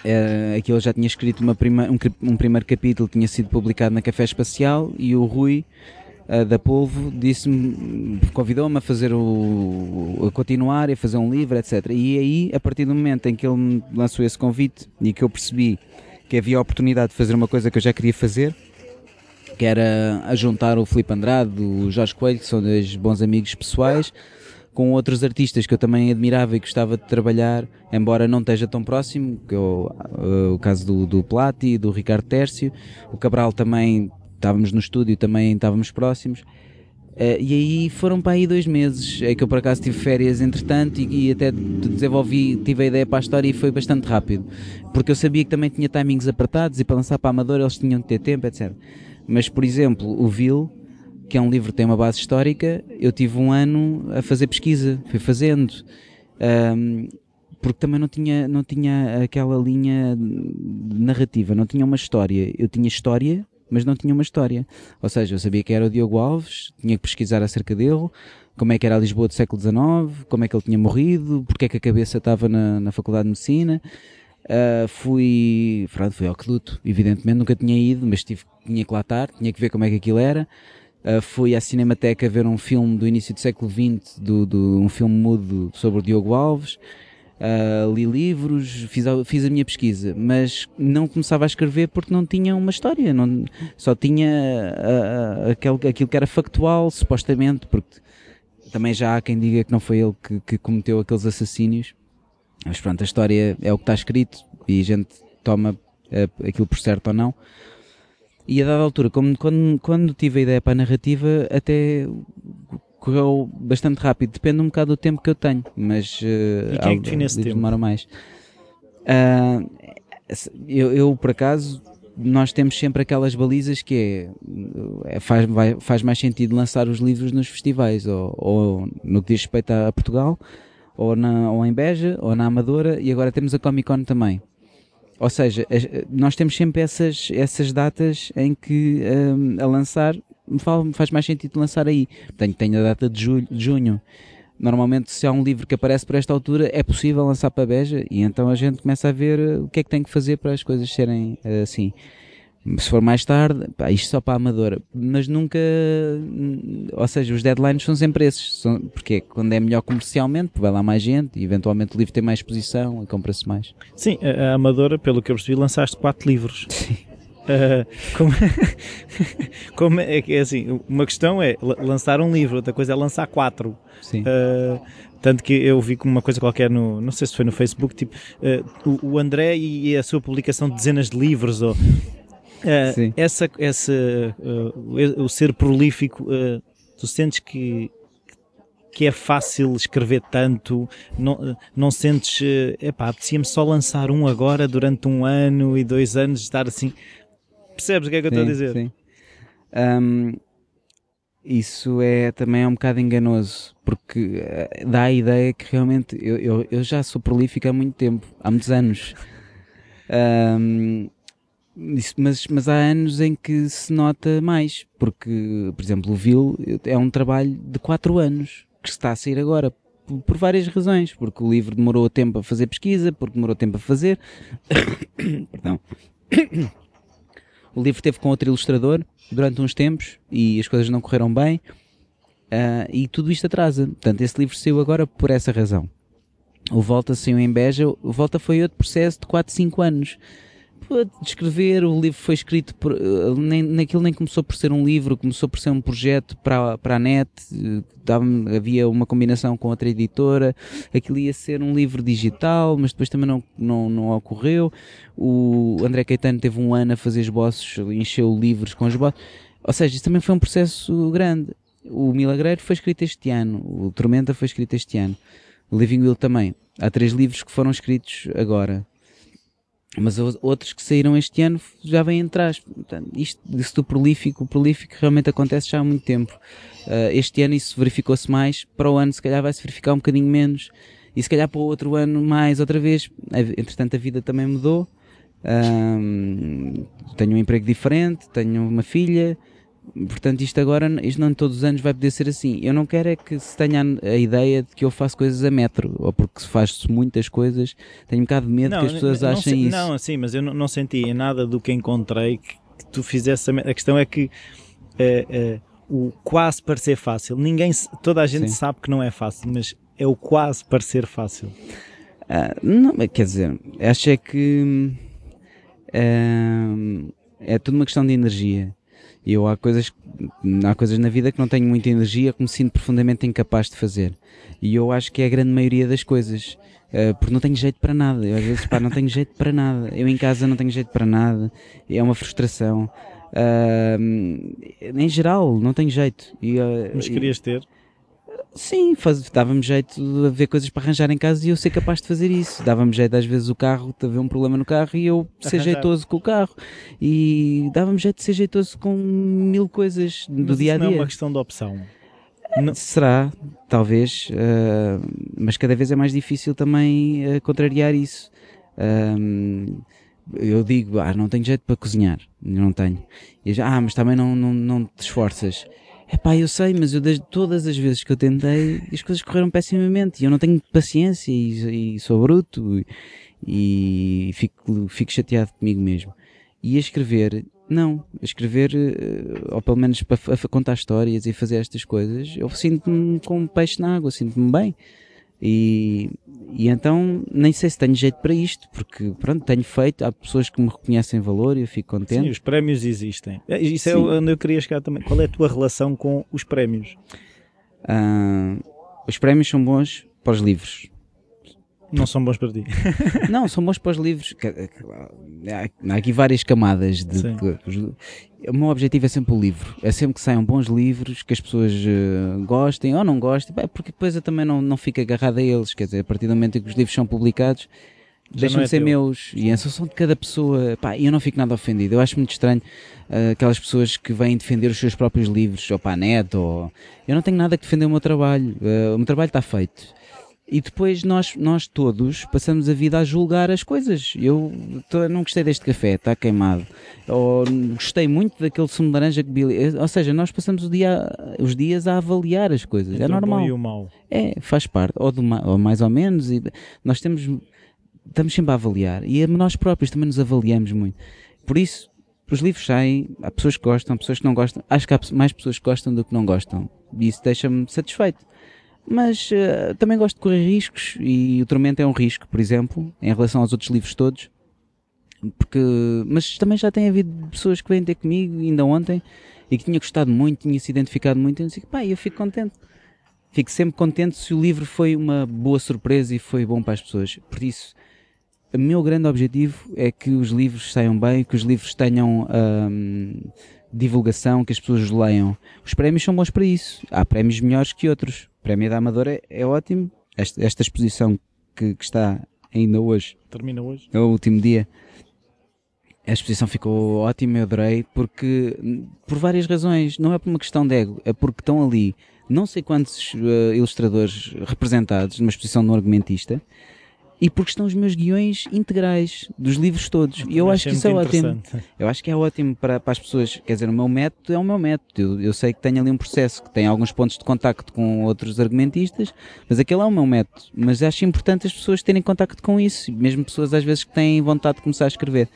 [SPEAKER 2] É, aqui eu já tinha escrito uma prima, um, um primeiro capítulo, tinha sido publicado na Café Espacial e o Rui uh, da Polvo disse-me, convidou-me a fazer o, a continuar e a fazer um livro, etc. E aí, a partir do momento em que ele me lançou esse convite e que eu percebi que havia a oportunidade de fazer uma coisa que eu já queria fazer, que era a juntar o Filipe Andrade, o Jorge Coelho, que são dois bons amigos pessoais, com outros artistas que eu também admirava e gostava de trabalhar, embora não esteja tão próximo, que é o, o caso do, do Plati, do Ricardo Tércio, o Cabral também estávamos no estúdio, também estávamos próximos. Uh, e aí foram para aí dois meses, é que eu por acaso tive férias entretanto e, e até desenvolvi, tive a ideia para a história e foi bastante rápido, porque eu sabia que também tinha timings apertados e para lançar para a Amador eles tinham que ter tempo, etc. Mas, por exemplo, o Vil, que é um livro que tem uma base histórica, eu tive um ano a fazer pesquisa, fui fazendo. Um, porque também não tinha, não tinha aquela linha narrativa, não tinha uma história. Eu tinha história, mas não tinha uma história. Ou seja, eu sabia que era o Diogo Alves, tinha que pesquisar acerca dele, como é que era a Lisboa do século XIX, como é que ele tinha morrido, porque é que a cabeça estava na, na Faculdade de Medicina. Uh, fui, pronto, fui ao Aqueduto, evidentemente nunca tinha ido, mas tive, tinha que lá estar, tinha que ver como é que aquilo era. Uh, fui à Cinemateca ver um filme do início do século XX, do, do um filme mudo sobre o Diogo Alves. Uh, li livros, fiz a, fiz a minha pesquisa, mas não começava a escrever porque não tinha uma história, não, só tinha uh, aquele, aquilo que era factual, supostamente, porque também já há quem diga que não foi ele que, que cometeu aqueles assassínios. Mas pronto, a história é o que está escrito e a gente toma uh, aquilo por certo ou não. E a dada altura, como, quando, quando tive a ideia para a narrativa, até correu bastante rápido. Depende um bocado do tempo que eu tenho, mas uh,
[SPEAKER 1] e quem é que define esse tempo?
[SPEAKER 2] demora mais. Uh, eu, eu, por acaso, nós temos sempre aquelas balizas que é, é faz, vai, faz mais sentido lançar os livros nos festivais ou, ou no que diz respeito a Portugal ou, na, ou em Beja, ou na Amadora, e agora temos a Comic Con também. Ou seja, nós temos sempre essas, essas datas em que um, a lançar faz mais sentido lançar aí. Portanto, tenho a data de, julho, de junho. Normalmente, se há um livro que aparece por esta altura, é possível lançar para Beja e então a gente começa a ver o que é que tem que fazer para as coisas serem assim se for mais tarde, pá, isto só para a amadora, mas nunca, ou seja, os deadlines são sempre esses, são, porque é quando é melhor comercialmente, vai lá mais gente, e eventualmente o livro tem mais exposição e compra-se mais.
[SPEAKER 1] Sim, a, a, amadora, pelo que eu percebi, lançaste quatro livros. <laughs>
[SPEAKER 2] Sim.
[SPEAKER 1] Uh, como, <laughs> como é que é assim, uma questão é lançar um livro, outra coisa é lançar quatro.
[SPEAKER 2] Sim. Uh,
[SPEAKER 1] tanto que eu vi como uma coisa qualquer no, não sei se foi no Facebook, tipo, uh, o, o André e a sua publicação de dezenas de livros, ou Uh, essa, essa, uh, o ser prolífico, uh, tu sentes que, que é fácil escrever tanto, não, não sentes, epá, apetecia-me só lançar um agora durante um ano e dois anos, estar assim. Percebes o que é que eu estou a dizer?
[SPEAKER 2] Sim. Um, isso é também é um bocado enganoso, porque dá a ideia que realmente eu, eu, eu já sou prolífico há muito tempo, há muitos anos. Um, mas, mas há anos em que se nota mais, porque, por exemplo, o Vil é um trabalho de 4 anos que está a sair agora, por, várias razões, porque o livro demorou tempo a fazer pesquisa, porque demorou tempo a fazer. <coughs> Perdão. <coughs> o livro teve com outro ilustrador durante uns tempos e as coisas não correram bem. Uh, e tudo isto atrasa. Portanto, esse livro saiu agora por essa razão. O Volta saiu em Beja. O Volta foi outro processo de 4, 5 anos de escrever, o livro foi escrito por, eh, nem, naquilo nem começou por ser um livro, começou por ser um projeto para, para a net, dava, havia uma combinação com outra editora, aquilo ia ser um livro digital, mas depois também não, não, não ocorreu. O André Caetano teve um ano a fazer esboços, encheu livros com esboços, ou seja, isso também foi um processo grande. O Milagreiro foi escrito este ano, o Tormenta foi escrito este ano, o Living Will também. Há três livros que foram escritos agora mas outros que saíram este ano já vêm atrás. Portanto, isto, do prolífico, o prolífico realmente acontece já há muito tempo. Uh, este ano isso verificou-se mais, para o ano se calhar vai-se verificar um bocadinho menos, e se calhar para o outro ano mais outra vez. Entretanto a vida também mudou, tenho um emprego diferente, tenho uma filha, Portanto, isto agora, isto não todos os anos vai poder ser assim. Eu não quero é que se tenha a ideia de que eu faço coisas a metro, ou porque se faz muitas coisas, tenho um bocado de medo não, que as pessoas achem
[SPEAKER 1] se,
[SPEAKER 2] isso.
[SPEAKER 1] Não, sim, mas eu não, não senti em nada do que encontrei que, que tu fizesse a, a questão é que é, é, o quase parecer fácil, ninguém, toda a gente sim. sabe que não é fácil, mas é o quase parecer fácil.
[SPEAKER 2] Ah, não, quer dizer, acho é que é, é tudo uma questão de energia eu há coisas, há coisas na vida que não tenho muita energia, que me sinto profundamente incapaz de fazer. E eu acho que é a grande maioria das coisas. Uh, porque não tenho jeito para nada. Eu às vezes, pá, não tenho jeito para nada. Eu em casa não tenho jeito para nada. É uma frustração. Uh, em geral, não tenho jeito. E, uh,
[SPEAKER 1] Mas querias ter?
[SPEAKER 2] Sim, dava-me jeito de ver coisas para arranjar em casa e eu ser capaz de fazer isso. Dava-me jeito às vezes o carro, de haver um problema no carro e eu ser jeitoso com o carro. E dava-me jeito de ser jeitoso com mil coisas do
[SPEAKER 1] mas
[SPEAKER 2] dia a dia.
[SPEAKER 1] Não é uma questão de opção.
[SPEAKER 2] Não. Será, talvez, uh, mas cada vez é mais difícil também uh, contrariar isso. Eu digo, ah, não tenho jeito para cozinhar, não tenho. E já, ah, mas também não, não, não te esforças. É pá, eu sei, mas eu desde todas as vezes que eu tentei, as coisas correram pessimamente e eu não tenho paciência e, e sou bruto e, e fico, fico chateado comigo mesmo. E a escrever, não. A escrever, eh, ou pelo menos para contar histórias e fazer estas coisas, eu sinto-me com um peixe na água, sinto-me bem. E, e então nem sei se tenho jeito para isto, porque pronto, tenho feito, há pessoas que me reconhecem valor e eu fico contente.
[SPEAKER 1] Sim, os prémios existem. É, isso é Sim. onde eu queria chegar também. Qual é a tua relação com os prémios?
[SPEAKER 2] Uh, os prémios são bons para os livros.
[SPEAKER 1] Não são bons para ti. <laughs>
[SPEAKER 2] não, são bons para os livros. Há aqui várias camadas. De, o meu objetivo é sempre o livro. É sempre que saiam bons livros, que as pessoas uh, gostem ou não gostem, porque depois eu também não, não fico agarrado a eles. Quer dizer, a partir do momento em que os livros são publicados, deixam é de ser teu. meus e a são de cada pessoa. Pá, eu não fico nada ofendido. Eu acho muito estranho uh, aquelas pessoas que vêm defender os seus próprios livros, ou para a net, ou. Eu não tenho nada que defender o meu trabalho. Uh, o meu trabalho está feito. E depois nós, nós todos passamos a vida a julgar as coisas. Eu tô, não gostei deste café, está queimado. Ou gostei muito daquele sumo de laranja que Billy. Ou seja, nós passamos dia, os dias a avaliar as coisas. Entre é normal. O
[SPEAKER 1] bom e o mau.
[SPEAKER 2] É, faz parte. Ou, do, ou mais ou menos. E nós temos, estamos sempre a avaliar. E nós próprios também nos avaliamos muito. Por isso, os livros saem, há pessoas que gostam, pessoas que não gostam. Acho que há mais pessoas que gostam do que não gostam. E isso deixa-me satisfeito. Mas uh, também gosto de correr riscos e o Tormento é um risco, por exemplo, em relação aos outros livros todos. Porque, mas também já tem havido pessoas que vêm ter comigo, ainda ontem, e que tinha gostado muito, tinha se identificado muito, e eu disse, pá, eu fico contente. Fico sempre contente se o livro foi uma boa surpresa e foi bom para as pessoas. Por isso, o meu grande objetivo é que os livros saiam bem, que os livros tenham hum, divulgação, que as pessoas os leiam. Os prémios são bons para isso. Há prémios melhores que outros. Prémio da Amadora é, é ótimo. Esta, esta exposição que, que, está ainda hoje.
[SPEAKER 1] Termina hoje.
[SPEAKER 2] É o último dia. A exposição ficou ótima, eu adorei, porque por várias razões, não é por uma questão de ego, é porque estão ali não sei quantos uh, ilustradores representados numa exposição no argumentista e porque estão os meus guiões integrais dos livros todos. E eu acho que isso é ótimo. Eu acho que é ótimo para, para as pessoas. Quer dizer, o meu método é o meu método. Eu, eu sei que tenho ali um processo que tem alguns pontos de contacto com outros argumentistas, mas aquele é o meu método. Mas acho importante as pessoas terem contacto com isso, mesmo pessoas às vezes que têm vontade de começar a escrever.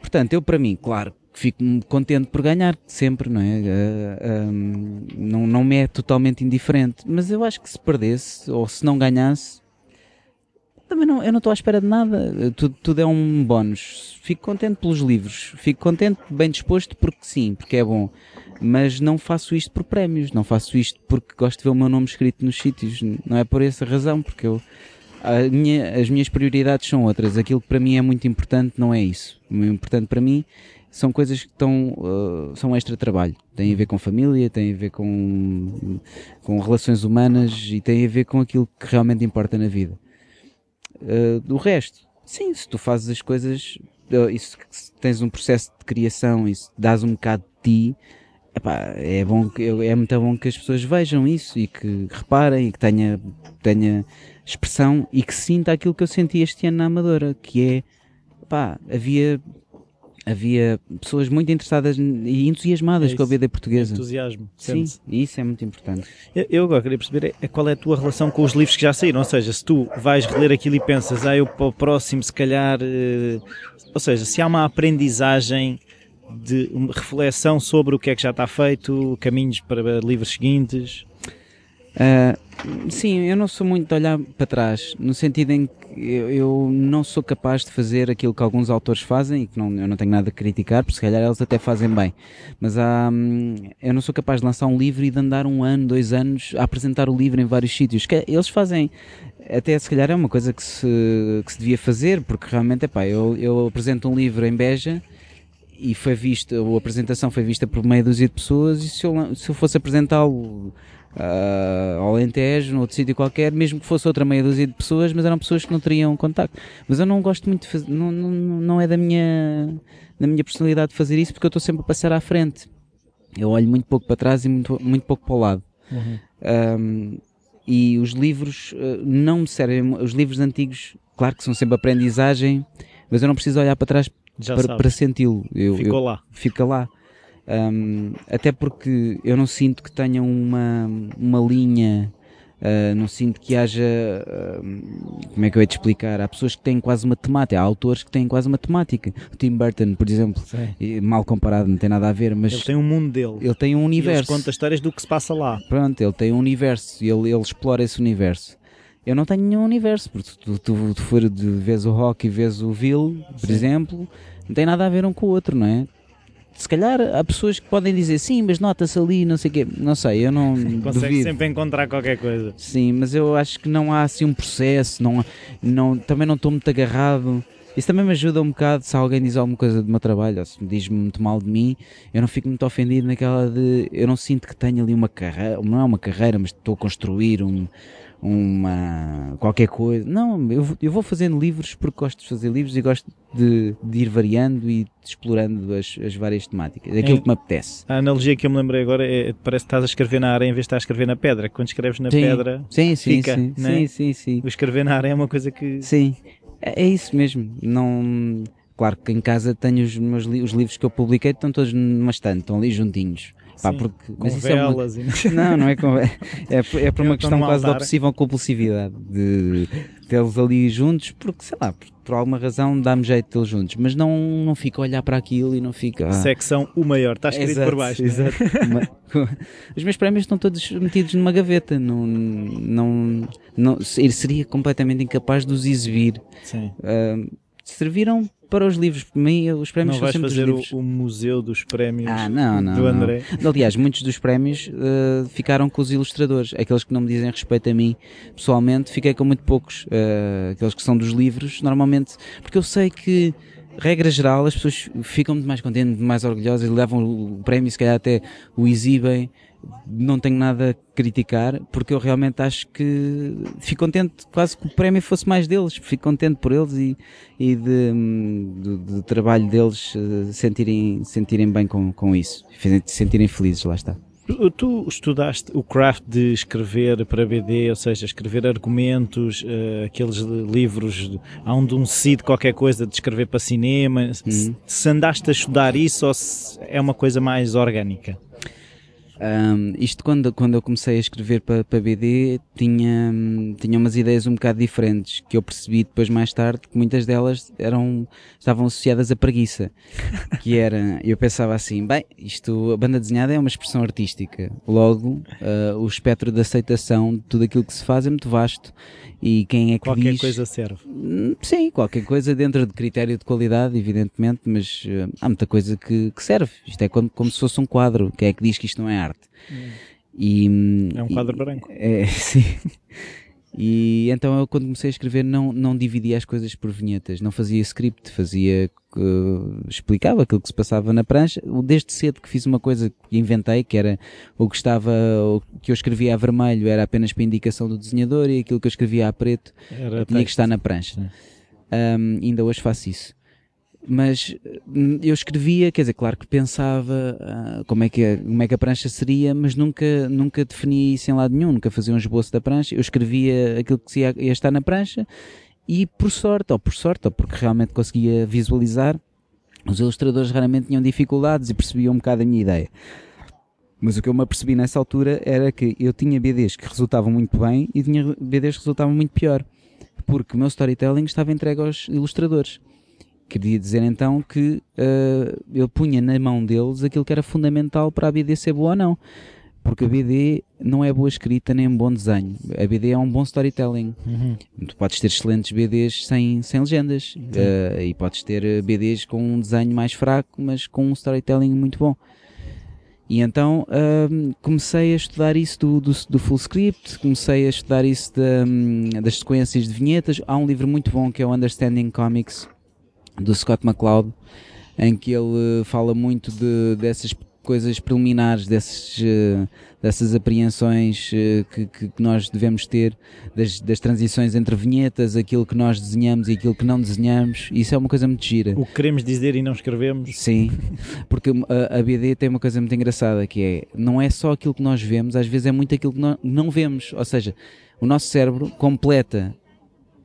[SPEAKER 2] Portanto, eu para mim, claro, fico contente por ganhar, sempre, não é? Uh, ah, um, não, não me é totalmente indiferente, mas eu acho que se perdesse, ou se não ganhasse, também não, eu não estou à espera de nada, tudo, tudo é um bónus. Fico contente pelos livros, fico contente, bem disposto, porque sim, porque é bom. Mas não faço isto por prémios, não faço isto porque gosto de ver o meu nome escrito nos sítios, não é por essa razão, porque eu, minha, as minhas prioridades são outras. Aquilo que para mim é muito importante não é isso. O importante para mim são coisas que estão, uh, são extra trabalho. Tem a ver com família, tem a ver com, com relações humanas e tem a ver com aquilo que realmente importa na vida. Uh, do resto, sim, se tu fazes as coisas, eh, isso, se tens um processo de criação e se dás um bocado de ti, epá, é bom que, é muito bom que as pessoas vejam isso e que reparem e que tenha, tenha expressão e que sinta aquilo que eu senti este ano na Amadora, que é, pá, havia havia pessoas muito interessadas e entusiasmadas
[SPEAKER 1] É
[SPEAKER 2] com a. BD portuguesa.
[SPEAKER 1] Entusiasmo.
[SPEAKER 2] Sim, e isso é muito importante.
[SPEAKER 1] Eu- agora queria perceber é- qual é a tua relação com os livros que já saíram. Ou seja, se tu vais reler aquilo e pensas, ah, eu para o próximo, se calhar. eh, Ou seja, se há uma aprendizagem de uma reflexão sobre o que é que já está feito, caminhos para livros seguintes.
[SPEAKER 2] Ah, sim, eu não sou muito de olhar para trás, no sentido em que eu, eu não sou capaz de fazer aquilo que alguns autores fazem e que não, eu não tenho nada a criticar, porque se calhar eles até fazem bem. Mas há, hum, eu não sou capaz de lançar um livro e de andar um ano, dois anos a apresentar o livro em vários sítios. Eles fazem, até se calhar é uma coisa que se, que se devia fazer, porque realmente, epá, eu, eu apresento um livro em Beja e foi vista, a apresentação foi vista por meia dúzia de pessoas e se eu, se eu fosse apresentá-lo ah, ao Alentejo, noutro sítio qualquer, mesmo que fosse outra meia dúzia de pessoas, mas eram pessoas que não teriam contacto. Mas eu não gosto muito de fazer, não, não, não é da minha, da minha personalidade de fazer isso porque eu estou sempre a passar à frente. Eu olho muito pouco para trás e muito, muito pouco para o lado. Um, e os livros uh, não me servem, os livros antigos, claro que são sempre aprendizagem, mas eu não preciso olhar para trás
[SPEAKER 1] Já
[SPEAKER 2] para, para senti-lo.
[SPEAKER 1] Ficou
[SPEAKER 2] eu-
[SPEAKER 1] lá.
[SPEAKER 2] fica lá. Um, até porque eu não sinto que tenha uma, uma linha, uh, não sinto que haja. como é que eu ia te explicar? Há pessoas que têm quase uma temática, há autores que têm quase uma temática. O Tim Burton, por exemplo, mal comparado, não tem nada a ver, mas
[SPEAKER 1] Ele tem um mundo dele.
[SPEAKER 2] ele tem um
[SPEAKER 1] E Ele
[SPEAKER 2] universo.
[SPEAKER 1] conta histórias do que se passa lá.
[SPEAKER 2] Pronto, ele tem um universo e ele, ele explora esse universo. Eu não tenho nenhum universo, porque tu, tu, tu for de vês o rock e vês o Vil, por
[SPEAKER 1] Sim.
[SPEAKER 2] exemplo, não tem nada a ver um com o outro, não é? Se calhar há pessoas que podem dizer sim, mas nota-se ali, não sei o quê. Não sei, eu não
[SPEAKER 1] Consegue
[SPEAKER 2] duvido.
[SPEAKER 1] sempre encontrar qualquer coisa.
[SPEAKER 2] Sim, mas eu acho que não há assim um processo, não, não, também não estou muito agarrado. Isso também me ajuda um bocado se alguém diz alguma coisa do meu trabalho, ou se me diz muito mal de mim, eu não fico muito ofendido naquela de. Eu não sinto que tenho ali uma carreira, não é uma carreira, mas estou a construir um, uma. qualquer coisa. Não, eu, vou- eu vou fazendo livros porque gosto de fazer livros e gosto de, de ir variando e explorando as, as várias temáticas, aquilo
[SPEAKER 1] É.
[SPEAKER 2] que me apetece.
[SPEAKER 1] A analogia que eu me lembrei agora é parece que estás a escrever na areia em vez de estar a escrever na pedra. Quando escreves na
[SPEAKER 2] Sim.
[SPEAKER 1] pedra,
[SPEAKER 2] Sim, sim,
[SPEAKER 1] fica,
[SPEAKER 2] sim,
[SPEAKER 1] né?
[SPEAKER 2] sim, sim, sim.
[SPEAKER 1] o escrever na areia é uma coisa que.
[SPEAKER 2] Sim, é, é isso mesmo. Não, claro que em casa tenho os meus li- os livros que eu publiquei, estão todos numa estante, estão ali juntinhos. Pá,
[SPEAKER 1] Sim,
[SPEAKER 2] porque,
[SPEAKER 1] Com
[SPEAKER 2] mas isso é uma-
[SPEAKER 1] velas e <laughs>
[SPEAKER 2] não, não é com é, é por- é uma
[SPEAKER 1] Estão
[SPEAKER 2] questão quase de
[SPEAKER 1] altar.
[SPEAKER 2] obsessiva compulsividade de tê-los ali juntos, porque sei lá, por, alguma razão dá-me jeito de tê-los juntos, mas não, não fico a olhar para aquilo e não fico. ah,
[SPEAKER 1] secção o maior. Está escrito
[SPEAKER 2] Exato,
[SPEAKER 1] por baixo. né?
[SPEAKER 2] Exato. <laughs> Os meus prémios estão todos metidos numa gaveta. Não, não, não, seria completamente incapaz de os exibir.
[SPEAKER 1] Sim.
[SPEAKER 2] Ah, serviram para os livros. Para mim, os prémios
[SPEAKER 1] Não
[SPEAKER 2] são sempre os
[SPEAKER 1] fazer o,
[SPEAKER 2] livros.
[SPEAKER 1] o museu dos prémios
[SPEAKER 2] Ah, não, não,
[SPEAKER 1] do
[SPEAKER 2] não.
[SPEAKER 1] André.
[SPEAKER 2] Aliás, muitos dos prémios ah, ficaram com os ilustradores. Aqueles que não me dizem respeito a mim, pessoalmente, fiquei com muito poucos. Ah, aqueles que são dos livros, normalmente, porque eu sei que. Regra geral, as pessoas ficam muito mais contentes, muito mais orgulhosas e levam o prémio, se calhar até o exibem. Não tenho nada a criticar, porque eu realmente acho que fico contente quase que o prémio fosse mais deles. Fico contente por eles e, e de, do, do trabalho deles eh, sentirem, sentirem bem com, com isso, se sentirem felizes, lá está.
[SPEAKER 1] Tu, tu estudaste o craft de escrever para BD, ou seja, escrever argumentos, eh, aqueles livros de- onde um se decide qualquer coisa de escrever para cinema. Se,
[SPEAKER 2] Uhum.
[SPEAKER 1] se andaste a estudar isso ou se é uma coisa mais orgânica?
[SPEAKER 2] Um, isto quando, quando eu comecei a escrever para, para BD tinha, tinha umas ideias um bocado diferentes que eu percebi depois mais tarde que muitas delas eram, estavam associadas à preguiça. Que era, eu pensava assim, bem, isto, a banda desenhada é uma expressão artística. Logo, ah, o espectro de aceitação de tudo aquilo que se faz é muito vasto. E quem é que
[SPEAKER 1] Qualquer
[SPEAKER 2] diz...
[SPEAKER 1] coisa serve.
[SPEAKER 2] Hum, Sim, qualquer coisa dentro de critério de qualidade, evidentemente, mas eh, há muita coisa que, que serve. Isto é como, como se fosse um quadro. Quem é que diz que isto não é arte? E, hum,
[SPEAKER 1] É um
[SPEAKER 2] e-
[SPEAKER 1] quadro branco.
[SPEAKER 2] É, <laughs> sim. E então eu quando comecei a escrever não, não dividia as coisas por vinhetas, não fazia script, fazia, eh, explicava aquilo que se passava na prancha. Desde cedo que fiz uma coisa que inventei, que era o que estava, o que eu escrevia a vermelho era apenas para indicação do desenhador e aquilo que eu escrevia a preto
[SPEAKER 1] Era
[SPEAKER 2] tinha que
[SPEAKER 1] texto.
[SPEAKER 2] estar na prancha. Um, ainda hoje faço isso. Mas hum, eu escrevia, quer dizer, claro que pensava uh, como, é que, como é que a prancha seria, mas nunca, nunca definia isso em lado nenhum, nunca fazia um esboço da prancha. Eu escrevia aquilo que ia, ia estar na prancha e por sorte, ou por sorte, ou porque realmente conseguia visualizar, os ilustradores raramente tinham dificuldades e percebiam um bocado a minha ideia. Mas o que eu me apercebi nessa altura era que eu tinha BDs que resultavam muito bem e tinha BDs que resultavam muito pior. Porque o meu storytelling estava entregue aos ilustradores. Queria dizer então que uh, eu punha na mão deles aquilo que era fundamental para a BD ser boa ou não. Porque a BD não é boa escrita nem um bom desenho. A BD é um bom storytelling. Uhum. Tu podes ter excelentes BDs sem, sem legendas. Uh, e podes ter BDs com um desenho mais fraco, mas com um storytelling muito bom. E então uh, comecei a estudar isso do, do, do, full script, comecei a estudar isso hum, das sequências de vinhetas. Há um livro muito bom que é o Understanding Comics, do Scott McCloud, em que ele fala muito de, dessas coisas preliminares, desses, uh, dessas apreensões uh, que, que, nós devemos ter, das, das, transições entre vinhetas, aquilo que nós desenhamos e aquilo que não desenhamos. Isso é uma coisa muito gira.
[SPEAKER 1] O que queremos dizer e não escrevemos.
[SPEAKER 2] Sim, <laughs> porque a, a BD tem uma coisa muito engraçada que é, não é só aquilo que nós vemos, às vezes é muito aquilo que não, não vemos. Ou seja, o nosso cérebro completa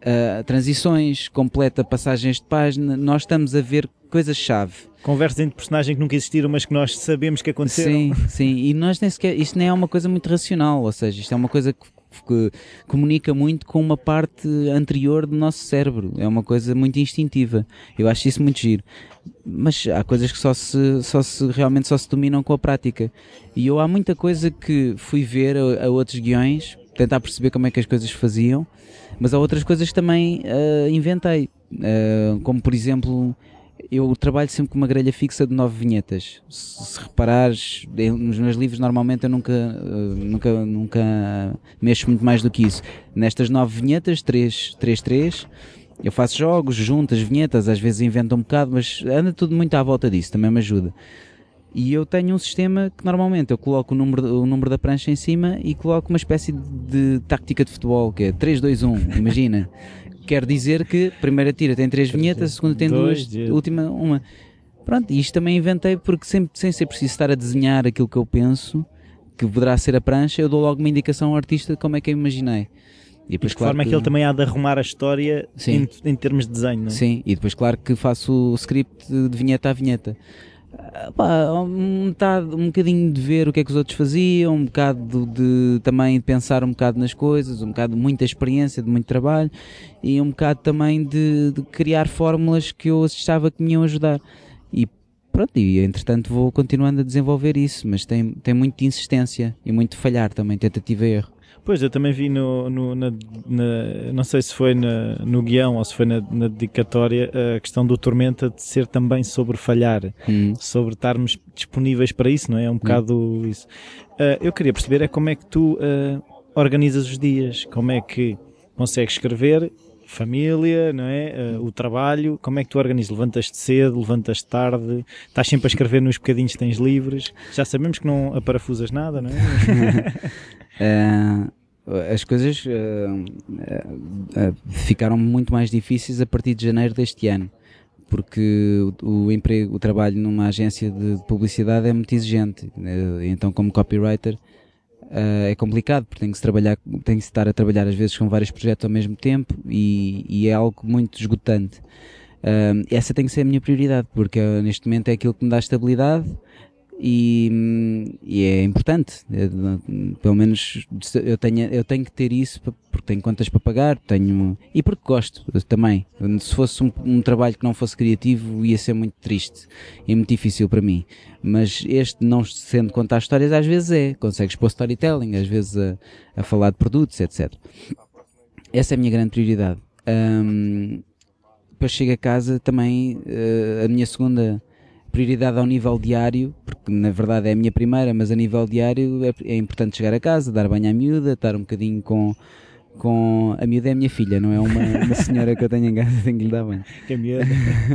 [SPEAKER 2] uh, transições, completa passagens de página, nós estamos a ver coisas-chave.
[SPEAKER 1] Conversas entre personagens que nunca existiram, mas que nós sabemos que aconteceram.
[SPEAKER 2] Sim, sim, e nós nem sequer, isto nem é uma coisa muito racional, ou seja, isto é uma coisa que, que comunica muito com uma parte anterior do nosso cérebro, é uma coisa muito instintiva. Eu acho isso muito giro. Mas há coisas que só se, só se realmente só se dominam com a prática. E eu há muita coisa que fui ver a, a outros guiões, tentar perceber como é que as coisas faziam mas há outras coisas que também uh, inventei, uh, como por exemplo, eu trabalho sempre com uma grelha fixa de nove vinhetas. Se, se reparares, nos meus livros normalmente eu nunca, uh, nunca, nunca mexo muito mais do que isso. Nestas nove vinhetas, três, três, três, eu faço jogos, junto as vinhetas, às vezes invento um bocado, mas anda tudo muito à volta disso, também me ajuda. E eu tenho um sistema que normalmente eu coloco o número, o número da prancha em cima e coloco uma espécie de tática de futebol, que é 3, 2, 1, imagina. <laughs> Quer dizer que a primeira tira tem três vinhetas, a segunda tem duas, a última uma. Pronto, isto também inventei porque sempre, sem ser preciso estar a desenhar aquilo que eu penso, que poderá ser a prancha, eu dou logo uma indicação ao artista de como é que eu imaginei.
[SPEAKER 1] E depois, de claro forma que... que ele também há de arrumar a história em, em, termos de desenho, não é?
[SPEAKER 2] Sim, e depois, claro que faço o script de vinheta a vinheta. Pá, metade, um bocadinho de ver o que é que os outros faziam, um bocado de também pensar um bocado nas coisas, um bocado de muita experiência, de muito trabalho e um bocado também de, de criar fórmulas que eu achava que me iam ajudar. E pronto, e entretanto vou continuando a desenvolver isso, mas tem, tem muito de insistência e muito de falhar também, tentativa e erro.
[SPEAKER 1] Pois, eu também vi no, no na, na, não sei se foi na, no guião ou se foi na, na, dedicatória a questão do Tormenta de ser também sobre falhar, hum. sobre estarmos disponíveis para isso, não é? É um bocado hum. isso. Uh, eu queria perceber é como é que tu uh, organizas os dias, como é que consegues escrever família, não é? Uh, o trabalho, como é que tu organizas? Levantas-te cedo, levantas-te tarde, estás sempre a escrever nos bocadinhos que tens livres, já sabemos que não aparafusas nada, não é? <laughs>
[SPEAKER 2] Uh, as coisas uh, uh, ficaram muito mais difíceis a partir de janeiro deste ano, porque o, o emprego, o trabalho numa agência de publicidade é muito exigente. então, como copywriter, é complicado porque tem que trabalhar, tem que estar a trabalhar às vezes com vários projetos ao mesmo tempo e, e é algo muito esgotante. essa tem que ser a minha prioridade, porque neste momento é aquilo que me dá estabilidade e, e, é importante, é, pelo menos eu tenho, eu tenho que ter isso porque tenho contas para pagar, tenho e porque gosto também. Se fosse um, um, trabalho que não fosse criativo, ia ser muito triste e muito difícil para mim. Mas este, não sendo contar histórias, às vezes é, consegues pôr storytelling, às vezes a, a falar de produtos, etc. Essa é a minha grande prioridade. Um, depois chego a casa também, uh, a minha segunda prioridade ao nível diário, porque na verdade é a minha primeira, mas a nível diário é, é importante chegar a casa, dar banho à miúda, estar um bocadinho com, com a miúda é a minha filha, não é uma, uma senhora que eu tenho em casa, <laughs> tenho que lhe dar bem.
[SPEAKER 1] Que é miúda?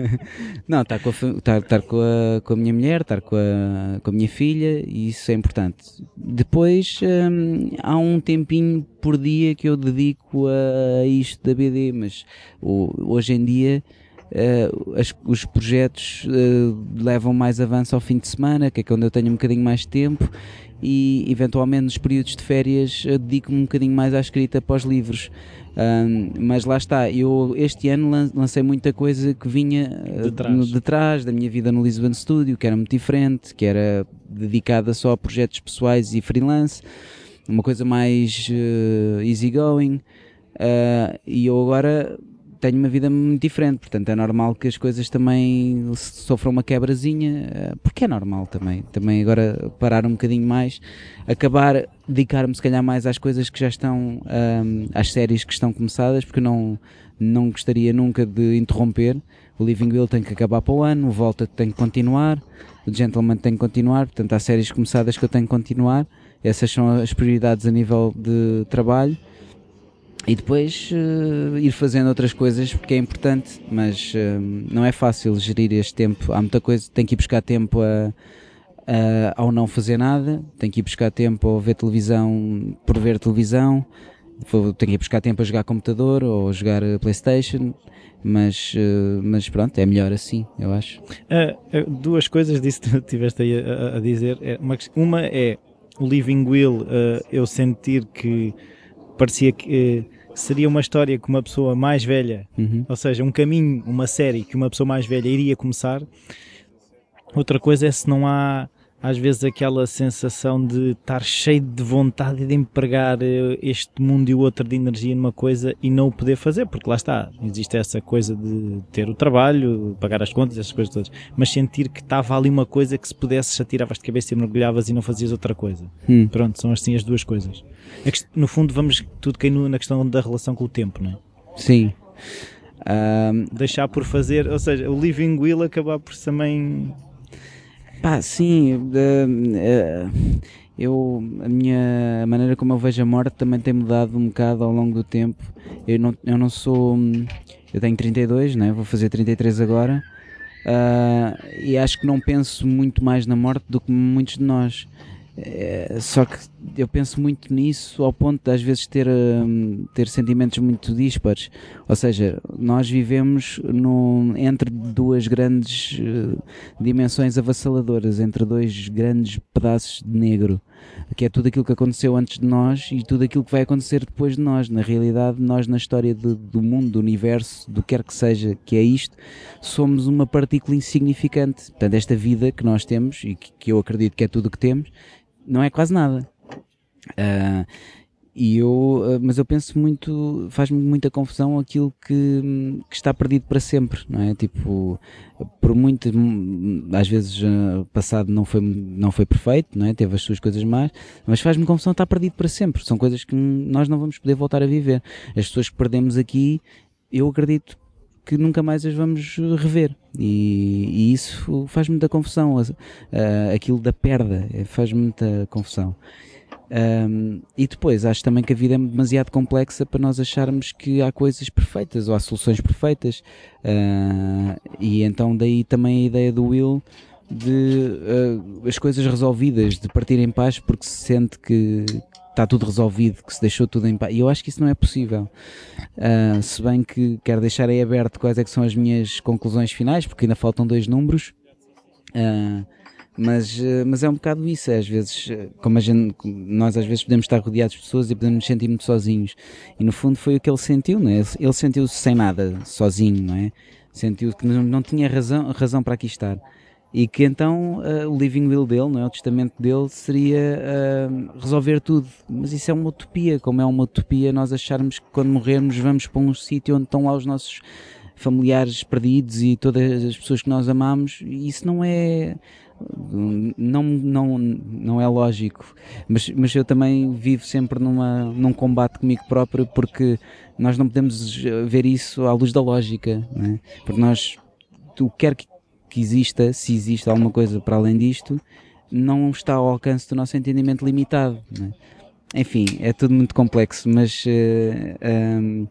[SPEAKER 1] <laughs>
[SPEAKER 2] não, estar com, a, estar, estar com, a, com a minha mulher, estar com a, com a minha filha, e isso é importante. Depois hum, há um tempinho por dia que eu dedico a isto da BD, mas hoje em dia. Uh, as, os projetos uh, levam mais avanço ao fim de semana, que é quando eu tenho um bocadinho mais de tempo, e eventualmente nos períodos de férias dedico-me um bocadinho mais à escrita para os livros. Um, mas lá está, eu este ano lancei muita coisa que vinha
[SPEAKER 1] de trás.
[SPEAKER 2] de trás. da minha vida no Lisbon Studio, que era muito diferente, que era dedicada só a projetos pessoais e freelance, uma coisa mais uh, easygoing. Uh, e eu agora tenho uma vida muito diferente, portanto é normal que as coisas também sofram uma quebrazinha, eh, porque é normal também. Também agora parar um bocadinho mais, acabar, dedicar-me se calhar mais às coisas que já estão, um, às séries que estão começadas, porque não, não gostaria nunca de interromper. O Living Will tem que acabar para o ano, o Volta tem que continuar, o Gentleman tem que continuar, portanto há séries começadas que eu tenho que continuar. Essas são as prioridades a nível de trabalho e depois uh, ir fazendo outras coisas porque é importante, mas uh, não é fácil gerir este tempo. Há muita coisa, tem que ir buscar tempo a, a, ao não fazer nada, tem que ir buscar tempo a ver televisão por ver televisão, tem que ir buscar tempo a jogar computador ou jogar Playstation, mas, uh, mas pronto, é melhor assim, eu acho.
[SPEAKER 1] duas coisas disso <laughs> que tiveste aí a, a dizer. É, uma é o Living Will, eu sentir que parecia que uh, seria uma história que uma pessoa mais velha, uhum. ou seja, um caminho, uma série que uma pessoa mais velha iria começar. Outra coisa é se não há às vezes aquela sensação de estar cheio de vontade de empregar eh, este mundo e o outro de energia numa coisa e não o poder fazer, porque lá está, existe essa coisa de ter o trabalho, pagar as contas, essas coisas todas, mas sentir que estava ali uma coisa que se pudesse atiravas de cabeça e mergulhavas e não fazias outra coisa. Hum. Pronto, são assim as duas coisas. No fundo vamos tudo cair na questão da relação com o tempo, não é?
[SPEAKER 2] Sim.
[SPEAKER 1] Um... Deixar por fazer, ou seja, o living will acabar por também
[SPEAKER 2] Pá, sim, uh, eu, a minha maneira como eu vejo a morte também tem mudado um bocado ao longo do tempo. Eu não, eu não sou. Eu tenho 32, né? vou fazer 33 agora. Uh, e acho que não penso muito mais na morte do que muitos de nós. É, só que eu penso muito nisso ao ponto de às vezes ter, um, ter sentimentos muito dispares. Ou seja, nós vivemos no, entre duas grandes uh, dimensões avassaladoras, entre dois grandes pedaços de negro, que é tudo aquilo que aconteceu antes de nós e tudo aquilo que vai acontecer depois de nós. Na realidade, nós, na história de, do mundo, do universo, do que quer que seja que é isto, somos uma partícula insignificante. Portanto, esta vida que nós temos e que, que eu acredito que é tudo o que temos não é quase nada. Uh, e eu, uh, mas eu penso muito, faz-me muita confusão aquilo que, que, está perdido para sempre, não é? Tipo, por muito, às vezes, uh, passado não foi, não foi perfeito, não é? Teve as suas coisas más, mas faz-me confusão estar perdido para sempre. São coisas que nós não vamos poder voltar a viver. As pessoas que perdemos aqui, eu acredito que nunca mais as vamos rever. E, e isso faz muita confusão. Uh, aquilo da perda eh, faz muita confusão. Um, e depois, acho também que a vida é demasiado complexa para nós acharmos que há coisas perfeitas ou há soluções perfeitas. Uh, e então, daí também a ideia do Will de uh, as coisas resolvidas, de partir em paz porque se sente que, está tudo resolvido, que se deixou tudo em paz. E eu acho que isso não é possível. Uh, se bem que quero deixar aí aberto quais é que são as minhas conclusões finais, porque ainda faltam dois números. Uh, mas, uh, mas é um bocado isso, é, às vezes, como a gente, nós às vezes podemos estar rodeados de pessoas e podemos nos sentir muito sozinhos. E no fundo foi o que ele sentiu, não é? Ele sentiu-se sem nada, sozinho, não é? Sentiu que não, não tinha razão, razão para aqui estar e que então uh, o living will dele, não é? o testamento dele seria uh, resolver tudo. Mas isso é uma utopia, como é uma utopia nós acharmos que quando morrermos vamos para um sítio onde estão lá os nossos familiares perdidos e todas as pessoas que nós amamos. Isso não é não, não, não é lógico, mas, mas eu também vivo sempre numa, num combate comigo próprio porque nós não podemos ver isso à luz da lógica, é? porque nós, tu quer que que exista, se existe alguma coisa para além disto, não está ao alcance do nosso entendimento limitado. É? enfim, é tudo muito complexo, mas uh, um,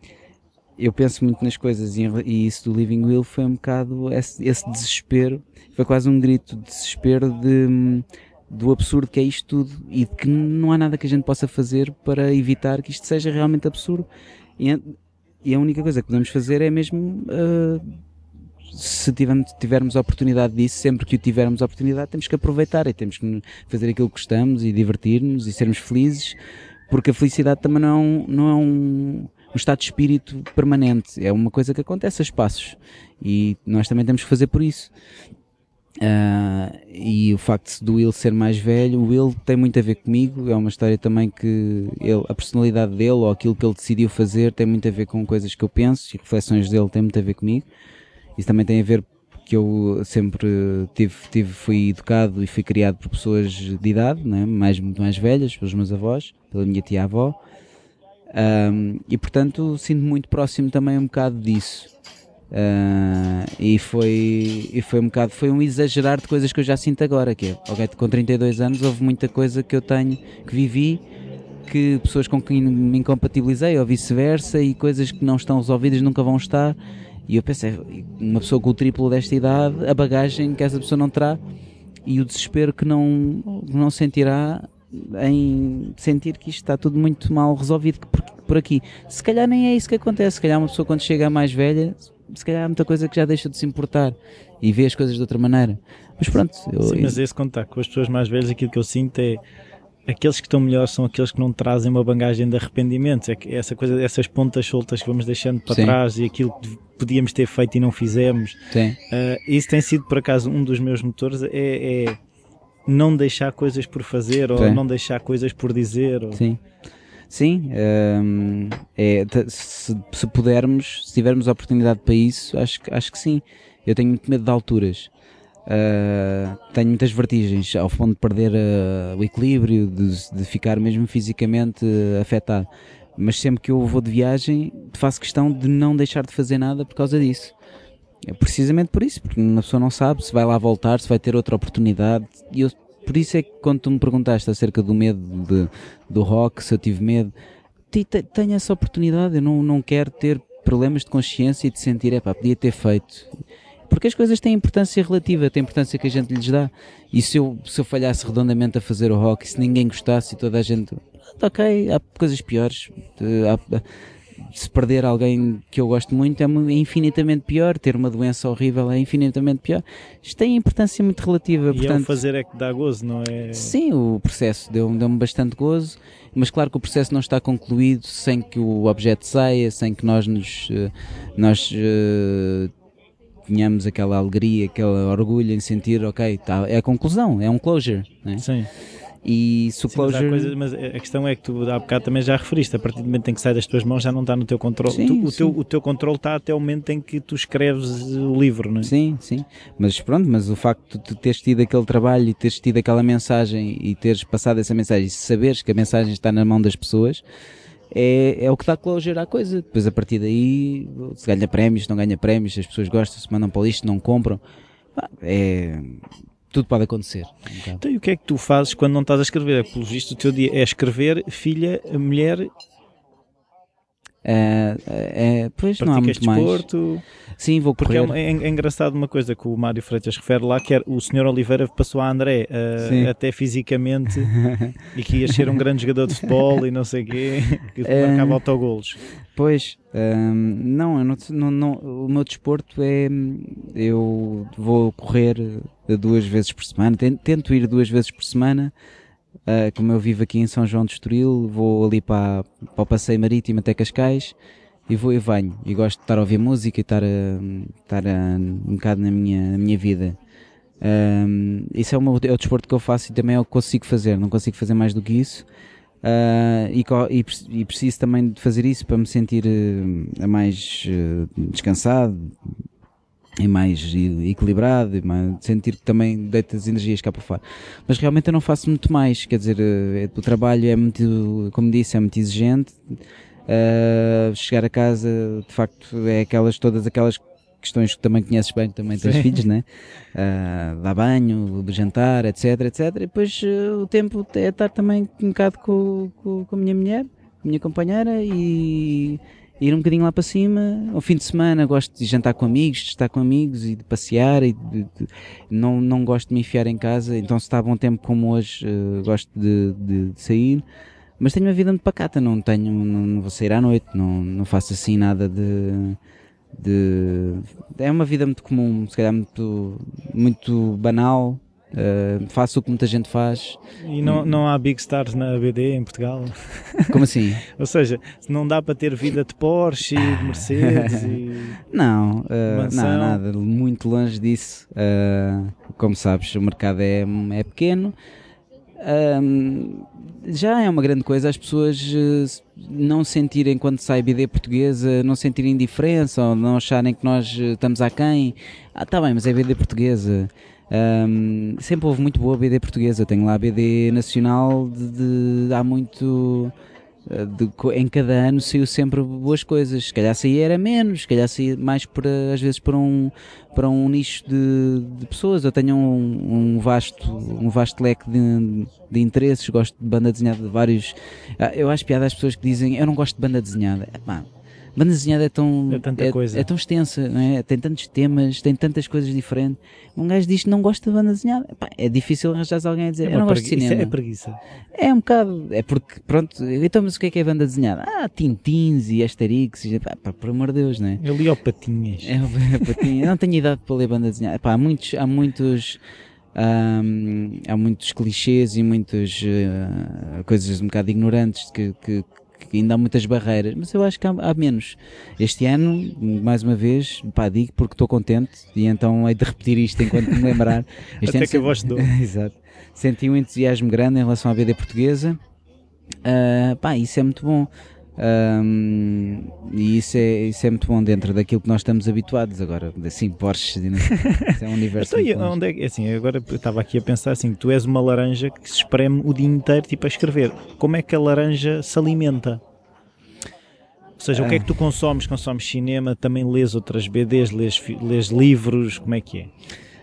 [SPEAKER 2] eu penso muito nas coisas e, e, isso do Living Will foi um bocado esse, esse, desespero, foi quase um grito de desespero de, do absurdo que é isto tudo e de que não há nada que a gente possa fazer para evitar que isto seja realmente absurdo. E, e a única coisa que podemos fazer é mesmo. Uh, se tivermos, tivermos a oportunidade disso, sempre que o tivermos a oportunidade, temos que aproveitar e temos que fazer aquilo que gostamos e divertir-nos e sermos felizes, porque a felicidade também não, é não é um, um estado de espírito permanente, é uma coisa que acontece a espaços e nós também temos que fazer por isso. Uh, e o facto do Will ser mais velho, o Will tem muito a ver comigo. É uma história também que ele, a personalidade dele ou aquilo que ele decidiu fazer tem muito a ver com coisas que eu penso e reflexões dele têm muito a ver comigo. Isso também tem a ver que eu sempre tive, tive, fui educado e fui criado por pessoas de idade, né? mais, mais velhas, pelos meus avós, pela minha tia-avó. Um, e portanto sinto muito próximo também um bocado disso. Uh, e foi e foi um bocado foi um exagerar de coisas que eu já sinto agora que é, ok, com 32 anos houve muita coisa que eu tenho que vivi que pessoas com quem me incompatibilizei ou vice-versa e coisas que não estão resolvidas nunca vão estar e eu pensei, uma pessoa com o triplo desta idade, a bagagem que essa pessoa não terá e o desespero que não, não sentirá em sentir que isto está tudo muito mal resolvido por, por aqui. Se calhar nem é isso que acontece, se calhar uma pessoa quando chega mais velha, se calhar há muita coisa que já deixa de se importar e vê as coisas de outra maneira. Mas pronto.
[SPEAKER 1] Eu, Sim, mas esse contato com as pessoas mais velhas, aquilo que eu sinto é aqueles que estão melhores são aqueles que não trazem uma bagagem de arrependimentos. É que essa coisa, essas pontas soltas que vamos deixando para Sim. trás e aquilo que podíamos ter feito e não fizemos.
[SPEAKER 2] Uh,
[SPEAKER 1] isso tem sido, por acaso, um dos meus motores. É, é não deixar coisas por fazer ou não deixar coisas por dizer. Ou...
[SPEAKER 2] Sim. Sim, um, é, se, se, pudermos, se tivermos a oportunidade para isso, acho, acho que sim. Eu tenho muito medo de alturas. Uh, tenho muitas vertigens ao ponto de perder uh, o equilíbrio, de, de, ficar mesmo fisicamente uh, afetado. Mas sempre que eu vou de viagem, faço questão de não deixar de fazer nada por causa disso. É precisamente por isso, porque uma pessoa não sabe se vai lá voltar, se vai ter outra oportunidade. E eu, por isso é que quando tu me perguntaste acerca do medo de, do rock, se eu tive medo, tenho essa oportunidade. Eu não, não quero ter problemas de consciência e de sentir, é pá, podia ter feito. Porque as coisas têm importância relativa, têm importância que a gente lhes dá. E se eu, se eu falhasse redondamente a fazer o rock, se ninguém gostasse e toda a gente. Ok, há coisas piores. Há, se perder alguém que eu gosto muito é infinitamente pior, ter uma doença horrível é infinitamente pior. Isto tem importância muito relativa.
[SPEAKER 1] E portanto, é o fazer é que dá gozo, não é?
[SPEAKER 2] Sim, o processo deu-me deu bastante gozo, mas claro que o processo não está concluído sem que o objeto saia, sem que nós nos, eh, nós tenhamos aquela alegria, aquele orgulho em sentir, ok, tá, é a conclusão, é um closure. Né?
[SPEAKER 1] Sim.
[SPEAKER 2] E se o closure...
[SPEAKER 1] Mas, mas, a questão é que tu há bocado também já referiste, a partir do momento em que sai das tuas mãos já não está no teu controle. Sim, tu, o, teu, o teu controle está até o momento em que tu escreves o livro, não é?
[SPEAKER 2] Sim, sim. Mas pronto, mas o facto de tu teres tido aquele trabalho e teres tido aquela mensagem e teres passado essa mensagem e saberes que a mensagem está na mão das pessoas é, é o que dá closure à coisa. Depois a partir daí, se ganha prémios, se não ganha prémios, se as pessoas gostam, se mandam para o lixo, não compram. É, tudo pode acontecer.
[SPEAKER 1] Um então, e o que é que tu fazes quando não estás a escrever? Pelo visto, o teu dia é escrever, filha, mulher
[SPEAKER 2] é, é, pois não há muito desporto. mais. Sim, vou
[SPEAKER 1] correr. Porque é, é, é, engraçado uma coisa que o Mário Freitas refere lá, que é o senhor Oliveira passou a André uh, até fisicamente <laughs> e que ia ser um grande jogador de futebol e não sei o quê, <laughs> que marcava autogolos.
[SPEAKER 2] Pois, um, não, não, não, não, o meu desporto é, eu vou correr duas vezes por semana, tento ir duas vezes por semana, Uh, como eu vivo aqui em São João de Estoril, vou ali para, para o passeio marítimo até Cascais e vou e venho. E gosto de estar a ouvir música e estar, a, estar a, um bocado na minha, na minha vida. Um, isso é meu, é o desporto que eu faço e também é o que consigo fazer, não consigo fazer mais do que isso. Uh, e, e, e, preciso também de fazer isso para me sentir uh, mais uh, descansado, e mais equilibrado, e mais, sentir que também deita as energias cá para fora. Mas realmente eu não faço muito mais, quer dizer, uh, o trabalho é muito, como disse, é muito exigente. Uh, chegar a casa, de facto, é aquelas, todas aquelas questões que também conheces bem, que também tens
[SPEAKER 1] Sim.
[SPEAKER 2] filhos, né? Uh, dar banho, jantar, etc, etc. E depois uh, o tempo é estar também um bocado com, com, com a minha mulher, com a minha companheira e ir um bocadinho lá para cima. Ao fim de semana gosto de jantar com amigos, de estar com amigos e de passear e de, de- não, não gosto de me enfiar em casa. Então se está bom tempo como hoje, uh, gosto de, de- de sair. Mas tenho uma vida muito pacata, não tenho, não, não vou sair à noite, não, não faço assim nada de, de é uma vida muito comum, se calhar muito, muito banal. Uh, faço o que muita gente faz.
[SPEAKER 1] E não, não há Big Stars na BD em Portugal? <laughs>
[SPEAKER 2] Como assim?
[SPEAKER 1] Ou seja, não dá para ter vida de Porsche e de <laughs> Mercedes e...
[SPEAKER 2] Não, uh, não, nada, muito longe disso. Uh, como sabes, o mercado é, é pequeno. Um, já é uma grande coisa as pessoas não sentirem quando sai BD portuguesa, não sentirem diferença ou não acharem que nós estamos aquém. Ah, tá bem, mas é BD portuguesa. Um, sempre houve muito boa BD portuguesa. Tenho lá a BD nacional de, de há muito. uh, de em cada ano saiu sempre boas coisas. Se calhar saía era menos, se calhar saía mais por, uh, às vezes para um, para um nicho de, de pessoas. Eu tenho um, um vasto, um vasto leque de, de interesses, gosto de banda desenhada de vários. Ah, Eu acho piada às pessoas que dizem eu não gosto de banda desenhada. Banda desenhada é tão,
[SPEAKER 1] É tanta coisa.
[SPEAKER 2] é tão extensa, é? tem tantos temas, tem tantas coisas diferentes. Um gajo diz que não gosta de banda desenhada. Epá, é difícil arranjar alguém a dizer eu
[SPEAKER 1] uma
[SPEAKER 2] não gosto de
[SPEAKER 1] isso
[SPEAKER 2] cinema.
[SPEAKER 1] é preguiça.
[SPEAKER 2] É um bocado, é porque, pronto, então mas o que é que é banda desenhada? Ah, Tintins e Asterix, e, pá, pá, por amor de Deus, não é?
[SPEAKER 1] Eu li ao Patinhas.
[SPEAKER 2] É <laughs> uma patinha. Eu não tenho idade para ler banda desenhada. Pá, há muitos, há muitos, ahm, há muitos clichês e muitas ah, coisas um bocado ignorantes que, que ainda há muitas barreiras, mas eu acho que há, há menos. Este ano, mais uma vez, pá, digo porque estou contente e então hei de repetir isto enquanto me lembrar. <laughs> Este
[SPEAKER 1] Até
[SPEAKER 2] ano
[SPEAKER 1] que a voz dou. <laughs>
[SPEAKER 2] Exato. Senti um entusiasmo grande em relação à BD portuguesa. Ah, pá, isso é muito bom. Ahm, e isso é, isso é muito bom dentro daquilo que nós estamos habituados agora. Assim, Porsche, é um universo.
[SPEAKER 1] Então, onde é assim, agora eu estava aqui a pensar assim, tu és uma laranja que se espreme o dia inteiro tipo a escrever. Como é que a laranja se alimenta? Ou seja, o que é que tu consomes? Consomes cinema, também lês outras BDs, lês, lês livros, como é que é?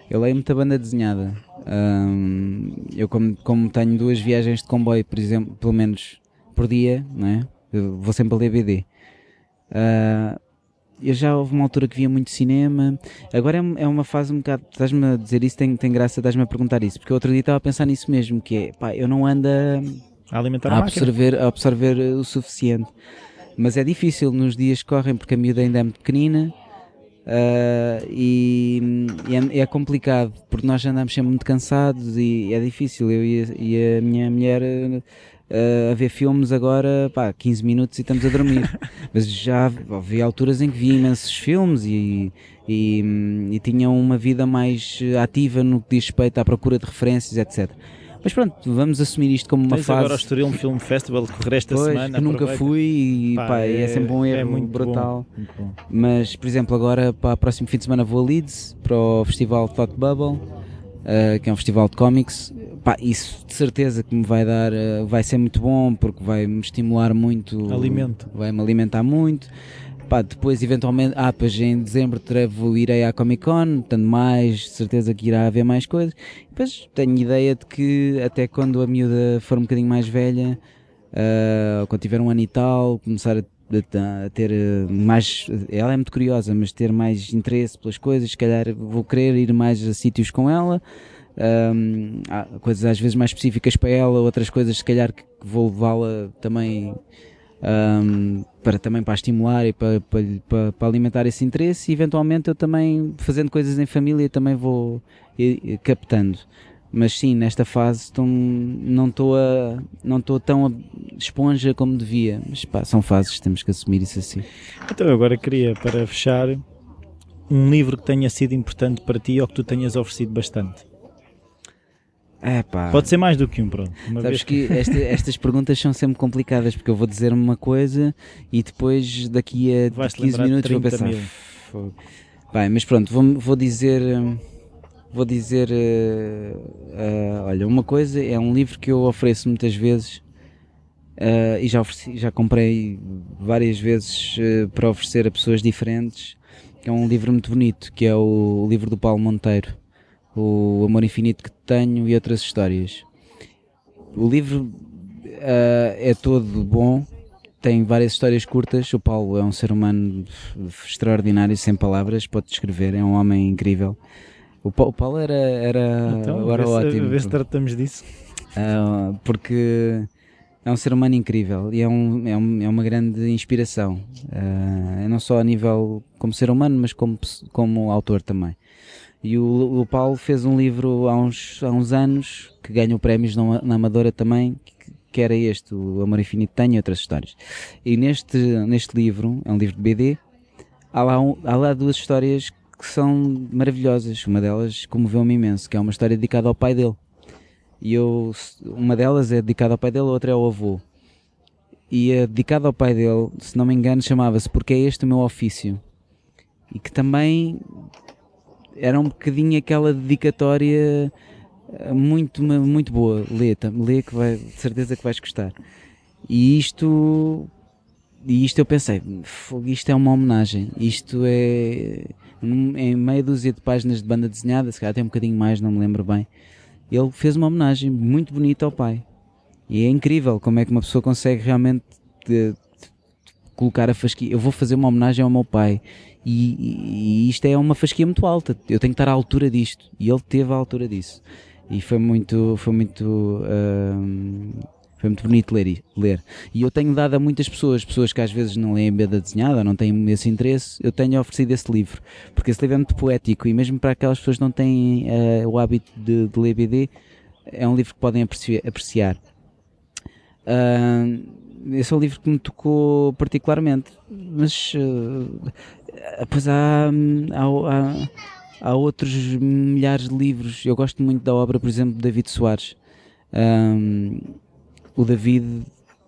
[SPEAKER 2] Eu leio muita banda desenhada. Ahm, eu, como, como tenho duas viagens de comboio, por exemplo, pelo menos por dia, não é? Eu vou sempre a ler BD. Ah, eu já houve uma altura que via muito cinema. Agora é, é uma fase um bocado. Estás-me a dizer isso, tem, tem graça, estás-me a perguntar isso, porque outro dia estava a pensar nisso mesmo, que é, pá, eu não ando a,
[SPEAKER 1] A alimentar
[SPEAKER 2] a
[SPEAKER 1] a
[SPEAKER 2] absorver, a absorver o suficiente. Mas é difícil nos dias que correm porque a miúda ainda é muito pequenina ah, e, e é, é complicado porque nós andamos sempre muito cansados e é difícil. Eu e a, e a minha mulher ah, a ver filmes agora, pá, 15 minutos e estamos a dormir. <laughs> Mas já havia alturas em que vi imensos filmes e, e, e tinha uma vida mais ativa no que diz respeito à procura de referências, etc. Mas pronto, vamos assumir isto como uma
[SPEAKER 1] Tens
[SPEAKER 2] fase.
[SPEAKER 1] agora o Estoril Film Festival que correr esta
[SPEAKER 2] Pois,
[SPEAKER 1] semana.
[SPEAKER 2] que nunca
[SPEAKER 1] aproveita.
[SPEAKER 2] fui e
[SPEAKER 1] Pá,
[SPEAKER 2] pá, é, sempre um erro
[SPEAKER 1] é muito
[SPEAKER 2] brutal.
[SPEAKER 1] Bom, muito bom.
[SPEAKER 2] Mas, por exemplo, agora para o próximo fim de semana vou a Leeds para o festival Thought Bubble, eh, que é um festival de cómics. Pá, isso de certeza que me vai dar, eh, vai ser muito bom porque vai me estimular muito,
[SPEAKER 1] Alimento.
[SPEAKER 2] vai me alimentar muito. Pá, depois, eventualmente, ah, pois em dezembro trevo, irei à Comic Con, portanto, mais, de certeza que irá haver mais coisas. Depois tenho ideia de que até quando a miúda for um bocadinho mais velha, ou quando tiver um ano e tal, começar a, a- a ter eh, mais. Ela é muito curiosa, mas ter mais interesse pelas coisas, se calhar vou querer ir mais a sítios com ela. Há coisas às vezes mais específicas para ela, outras coisas se calhar que vou levá-la também ahm, para também para estimular e para, para, para, alimentar esse interesse. E eventualmente eu também fazendo coisas em família também vou captando. Mas sim nesta fase estou- não estou não estou tão a esponja como devia. Mas pá, são fases temos que assumir isso assim.
[SPEAKER 1] Então agora queria, para fechar, um livro que tenha sido importante para ti ou que tu tenhas oferecido bastante.
[SPEAKER 2] É pá
[SPEAKER 1] Pode ser mais do que um, pronto. Uma
[SPEAKER 2] Sabes
[SPEAKER 1] vez
[SPEAKER 2] que esta- estas perguntas são sempre complicadas porque eu vou dizer uma coisa e depois daqui a
[SPEAKER 1] Vais-te
[SPEAKER 2] 15
[SPEAKER 1] lembrar de
[SPEAKER 2] minutos vou
[SPEAKER 1] 30
[SPEAKER 2] pensar. Bem, mas pronto, vou, vou dizer. hum, Vou dizer. eh, eh, olha, uma coisa é um livro que eu ofereço muitas vezes eh, e já, ofereci, já comprei várias vezes para oferecer a pessoas diferentes, que é um livro muito bonito, que é o livro do Paulo Monteiro, O Amor Infinito que Tenho e Outras Histórias. O livro uh, é todo bom, tem várias histórias curtas. O Paulo é um ser humano extraordinário, sem palavras, pode descrever, é um homem incrível. O Paulo era, era,
[SPEAKER 1] então,
[SPEAKER 2] era
[SPEAKER 1] vê
[SPEAKER 2] ótimo.
[SPEAKER 1] Vê se tratamos disso.
[SPEAKER 2] Uh, porque é um ser humano incrível e é, um, é, um, é uma grande inspiração. Uh, não só a nível como ser humano, mas como, como autor também. E o, o Paulo fez um livro há uns, há uns anos que ganhou prémios na, na Amadora também, que, que era este, o Amor Infinito Tem e outras histórias. E neste, neste livro, é um livro de BD, há lá, um, há lá duas histórias que são maravilhosas. Uma delas comoveu-me imenso, que é uma história dedicada ao pai dele. E eu, uma delas é dedicada ao pai dele, a outra é ao avô. E a dedicada ao pai dele, se não me engano, chamava-se Porque é este o meu ofício. E que também era um bocadinho aquela dedicatória eh, muito, muito boa. Lê, lê que vai, de certeza que vais gostar. E isto, e isto eu pensei, isto é uma homenagem. Isto é, em meia dúzia de páginas de banda desenhada, se calhar tem um bocadinho mais, não me lembro bem ele fez uma homenagem muito bonita ao pai. E é incrível como é que uma pessoa consegue realmente de, de colocar a fasquia. Eu vou fazer uma homenagem ao meu pai. E, e, isto é uma fasquia muito alta. Eu tenho que estar à altura disto. E ele teve a altura disso. E foi muito, foi muito foi muito bonito ler, ler. E eu tenho dado a muitas pessoas, pessoas que às vezes não leem beda desenhada, não têm esse interesse, eu tenho oferecido esse livro. Porque esse livro é muito poético e mesmo para aquelas pessoas que não têm uh, o hábito de, de, ler BD, é um livro que podem apreciar. Uh, esse é um livro que me tocou particularmente. Mas uh, pois há, há, há, há outros milhares de livros. Eu gosto muito da obra, por exemplo, de David Soares. Um, o David,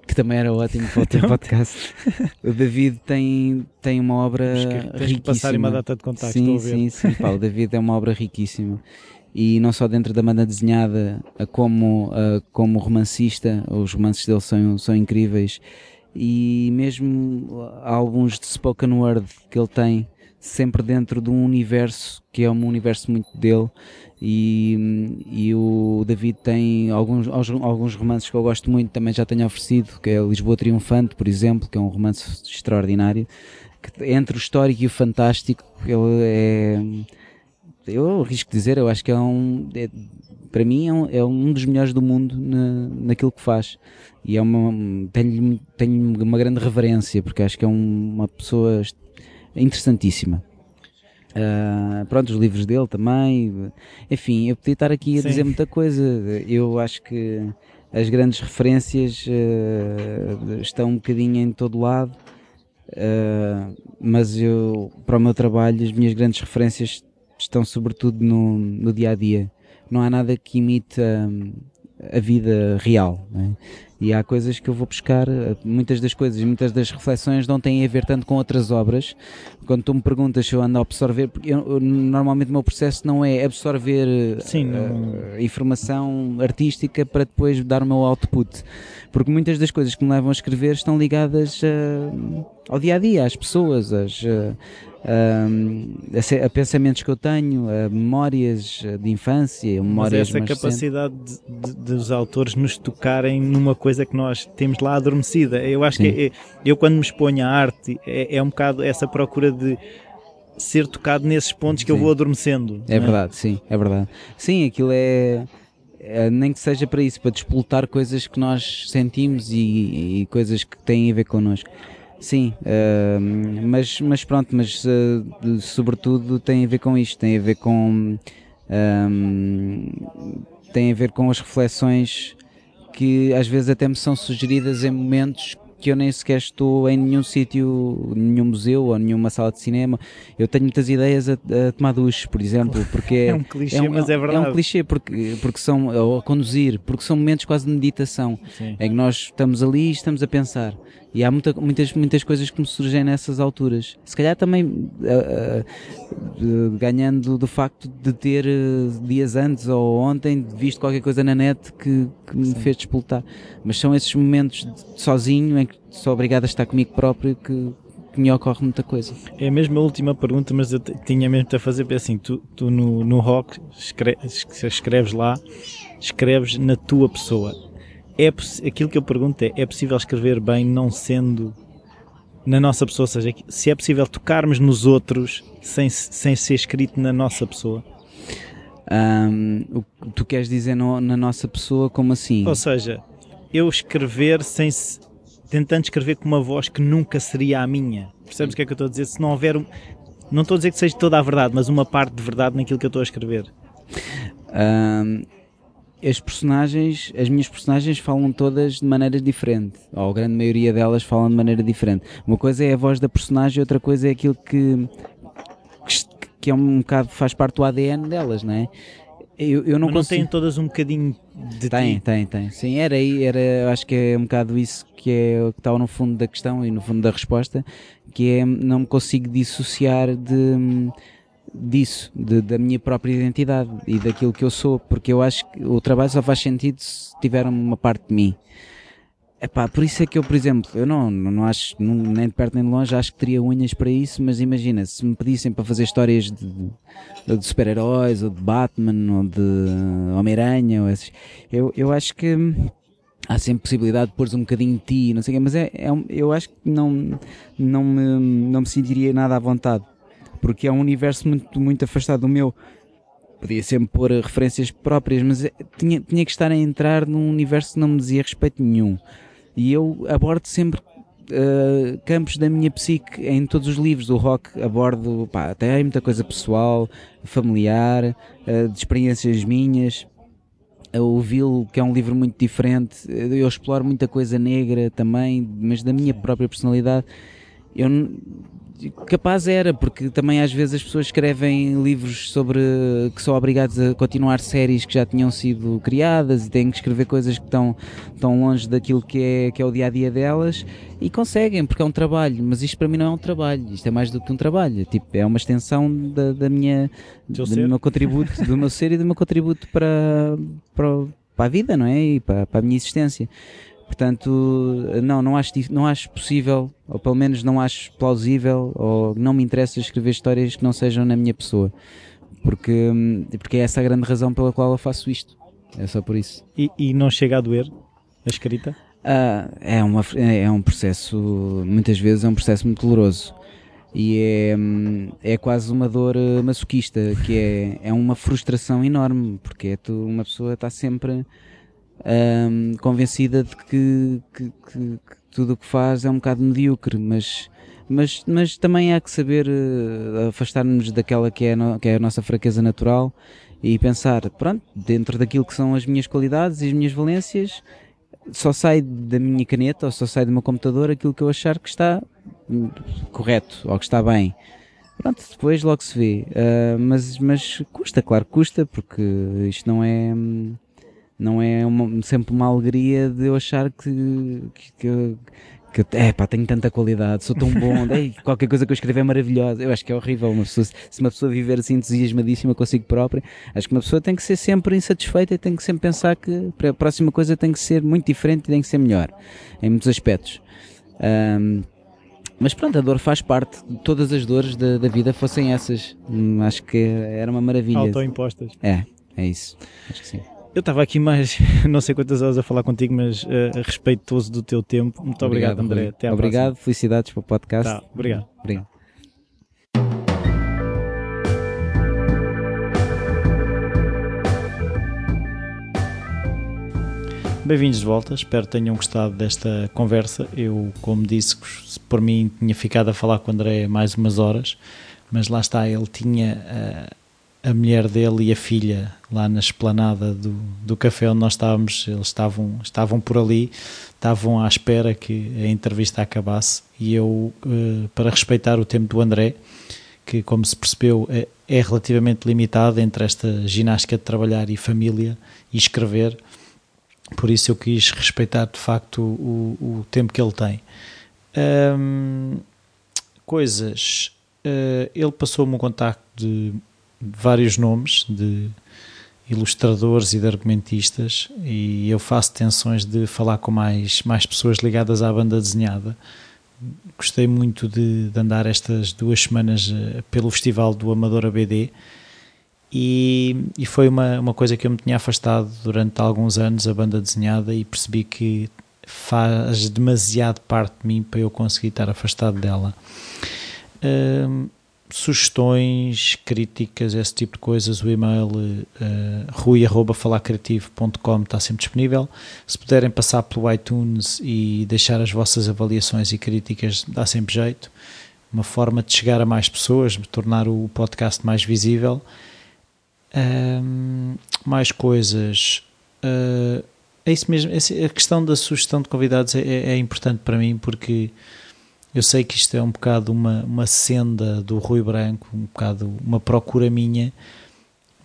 [SPEAKER 2] que também era ótimo para o teu <laughs> podcast, o David tem, tem uma obra
[SPEAKER 1] que, riquíssima. passar uma data de contacto.
[SPEAKER 2] Sim, sim, sim. Pá, o David é uma obra riquíssima. E não só dentro da banda desenhada, como, como romancista, os romances dele são, são incríveis. E mesmo álbuns de spoken word que ele tem, sempre dentro de um universo que é um universo muito dele e, e o David tem alguns, alguns romances que eu gosto muito, também já tenho oferecido, que é Lisboa Triunfante, por exemplo, que é um romance extraordinário, que entre o histórico e o fantástico, ele é, eu arrisco dizer, eu acho que é um, é, para mim é um, é um, dos melhores do mundo na, naquilo que faz. E é uma, tenho, tenho uma grande reverência, porque acho que é um, uma pessoa interessantíssima. Uh, pronto, os livros dele também. Enfim, eu podia estar aqui a Sim. dizer muita coisa. Eu acho que as grandes referências uh, estão um bocadinho em todo lado, uh, mas eu, para o meu trabalho, as minhas grandes referências estão sobretudo no, no dia a dia. Não há nada que imite a vida real. É? E há coisas que eu vou buscar, eh, muitas das coisas, muitas das reflexões não têm a ver tanto com outras obras. Quando tu me perguntas se eu ando a absorver, porque eu, eu, normalmente o meu processo não é absorver eh, Sim, uh, informação artística para depois dar o meu output. Porque muitas das coisas que me levam a escrever estão ligadas uh, ao dia a dia, às pessoas, às, a, a, pensamentos que eu tenho, a memórias de infância, memórias
[SPEAKER 1] Mas essa capacidade de, de, dos autores nos tocarem numa coisa que nós temos lá adormecida. Eu acho sim. que é, eu quando me exponho à arte é, é, um bocado essa procura de ser tocado nesses pontos que sim. eu vou adormecendo.
[SPEAKER 2] É, é verdade, sim, é verdade. Sim, aquilo é, é, nem que seja para isso, para despoltar coisas que nós sentimos e, e coisas que têm a ver connosco. Sim, uh, mas, mas pronto, mas uh, sobretudo tem a ver com isto, tem a ver com uh, tem a ver com as reflexões que às vezes até me são sugeridas em momentos que eu nem sequer estou em nenhum sítio, nenhum museu ou nenhuma sala de cinema. Eu tenho muitas ideias a, a tomar duche, por exemplo, porque <laughs>
[SPEAKER 1] é, é um clichê, é um, mas é verdade.
[SPEAKER 2] É um clichê porque, porque são, ou a conduzir, porque são momentos quase de meditação, Sim. em que nós estamos ali e estamos a pensar. E há muita, muitas, muitas coisas que me surgem nessas alturas. Se calhar também uh, uh, ganhando do facto de ter uh, dias antes ou ontem visto qualquer coisa na net que, que me fez despoltar. Mas são esses momentos de, sozinho em que sou obrigado a estar comigo próprio que, que me ocorre muita coisa.
[SPEAKER 1] É a mesma última pergunta, mas eu tinha mesmo a fazer, assim, tu, tu no, no rock escreves, escreves lá, escreves na tua pessoa. É, aquilo que eu pergunto é, é possível escrever bem não sendo na nossa pessoa, ou seja, se é possível tocarmos nos outros sem, sem ser escrito na nossa pessoa?
[SPEAKER 2] Um, o que tu queres dizer no, na nossa pessoa, como assim?
[SPEAKER 1] Ou seja, eu escrever sem tentando escrever com uma voz que nunca seria a minha. Percebes o que é que eu estou a dizer? Se não houver um, não estou a dizer que seja toda a verdade, mas uma parte de verdade naquilo que eu estou a escrever.
[SPEAKER 2] Um, as personagens, as minhas personagens falam todas de maneira diferente, ou a grande maioria delas falam de maneira diferente. Uma coisa é a voz da personagem, outra coisa é aquilo que, que é um bocado, faz parte do ADN delas, não é?
[SPEAKER 1] Eu, eu não, Mas não consigo... têm todas um bocadinho de
[SPEAKER 2] Tem,
[SPEAKER 1] ti.
[SPEAKER 2] tem, tem. Sim, era aí, era, acho que é um bocado isso que é o que está no fundo da questão e no fundo da resposta, que é não me consigo dissociar de disso, de, da minha própria identidade e daquilo que eu sou, porque eu acho que o trabalho só faz sentido se tiver uma parte de mim. Epá, por isso é que eu, por exemplo, eu não, não acho, não, nem de perto nem de longe, acho que teria unhas para isso, mas imagina, se me pedissem para fazer histórias de, de super-heróis, ou de Batman, ou de Homem-Aranha, eu, eu acho que há sempre possibilidade de pôr um bocadinho de ti, não sei o quê, mas é, é, eu acho que não, não, me, não me sentiria nada à vontade, porque é um universo muito, muito afastado do meu podia sempre pôr referências próprias, mas é, tinha, tinha que estar a entrar num universo que não me dizia respeito nenhum. E eu abordo sempre uh, campos da minha psique em todos os livros do rock. Abordo, pá, até há muita coisa pessoal, familiar, uh, de experiências minhas. O Vil, que é um livro muito diferente, eu exploro muita coisa negra também, mas da minha própria personalidade. Eu capaz era, porque também às vezes as pessoas escrevem livros sobre que são obrigados a continuar séries que já tinham sido criadas e têm que escrever coisas que estão, estão longe daquilo que é, que é o dia a dia delas e conseguem, porque é um trabalho, mas isto para mim não é um trabalho, isto é mais do que um trabalho, tipo, é uma extensão da, da minha do, do meu contributo, do meu ser e do meu contributo para, para, para a vida, não é? E para, para a minha existência. Portanto, não, não acho, não acho possível, ou pelo menos não acho plausível, ou não me interessa escrever histórias que não sejam na minha pessoa. Porque, porque é essa a grande razão pela qual eu faço isto. É só por isso.
[SPEAKER 1] E, e não chega a doer a escrita?
[SPEAKER 2] Ah, é, uma, é um processo, muitas vezes é um processo muito doloroso. E é, é quase uma dor masoquista, que é, é uma frustração enorme, porque é tu, uma pessoa está sempre um, convencida de que, que, que, que tudo o que faz é um bocado medíocre, mas, mas, mas também há que saber uh, afastar-nos daquela que é, no, que é a nossa fraqueza natural e pensar, pronto, dentro daquilo que são as minhas qualidades e as minhas valências, só sai da minha caneta ou só sai do meu computador aquilo que eu achar que está correto ou que está bem. Pronto, depois logo se vê. Uh, mas, mas custa, claro que custa, porque isto não é. Hum, não é uma, sempre uma alegria de eu achar que, que, que, que é pá, tenho tanta qualidade, sou tão bom, <laughs> ei, qualquer coisa que eu escrever é maravilhosa. Eu acho que é horrível uma pessoa, se uma pessoa viver assim entusiasmadíssima consigo própria, acho que uma pessoa tem que ser sempre insatisfeita e tem que sempre pensar que a próxima coisa tem que ser muito diferente e tem que ser melhor, em muitos aspectos. Um, mas pronto, a dor faz parte, todas as dores da, da vida fossem essas. Hum, acho que era uma maravilha.
[SPEAKER 1] Autoimpostas.
[SPEAKER 2] É, é isso. Acho que sim.
[SPEAKER 1] Eu estava aqui mais <laughs> não sei quantas horas a falar contigo, mas uh, respeitoso do teu tempo. Muito obrigado, obrigado André.
[SPEAKER 2] Até obrigado, próxima. felicidades para o podcast.
[SPEAKER 1] Tá, obrigado.
[SPEAKER 2] Obrigado.
[SPEAKER 1] Bem-vindos de volta, espero que tenham gostado desta conversa. Eu, como disse, por mim tinha ficado a falar com o André mais umas horas, mas lá está, ele tinha uh, a mulher dele e a filha lá na esplanada do, do café onde nós estávamos, eles estavam, estavam por ali, estavam à espera que a entrevista acabasse e eu, uh, para respeitar o tempo do André, que como se percebeu é, é, relativamente limitado entre esta ginástica de trabalhar e família e escrever, por isso eu quis respeitar de facto o, o tempo que ele tem. Um, coisas, uh, ele passou-me um contacto de vários nomes de ilustradores e de argumentistas e eu faço tensões de falar com mais, mais pessoas ligadas à banda desenhada gostei muito de, de, andar estas duas semanas uh, pelo Festival do Amador ABD e, e, foi uma, uma coisa que eu me tinha afastado durante alguns anos, a banda desenhada, e percebi que faz demasiado parte de mim para eu conseguir estar afastado dela. Uh, sugestões, críticas, esse tipo de coisas, o e-mail uh, rui.falacreativo.com está sempre disponível. Se puderem passar pelo iTunes e deixar as vossas avaliações e críticas, dá sempre jeito. Uma forma de chegar a mais pessoas, de tornar o podcast mais visível. Um, mais coisas. Uh, é isso mesmo. A questão da sugestão de convidados é, é, é importante para mim porque eu sei que isto é um bocado uma, uma senda do Rui Branco, um bocado uma procura minha,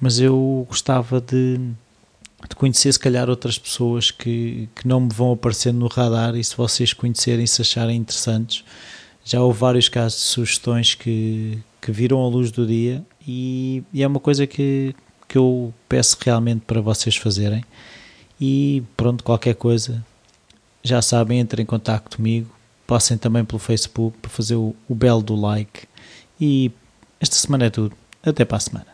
[SPEAKER 1] mas eu gostava de, de conhecer se calhar outras pessoas que, que não me vão aparecendo no radar e se vocês conhecerem, se acharem interessantes. Já houve vários casos de sugestões que, que viram a luz do dia e, e é uma coisa que, que eu peço realmente para vocês fazerem. E pronto, qualquer coisa, já sabem, entrem em contato comigo Passem também pelo Facebook para fazer o, o belo do like. E esta semana é tudo. Até para a semana.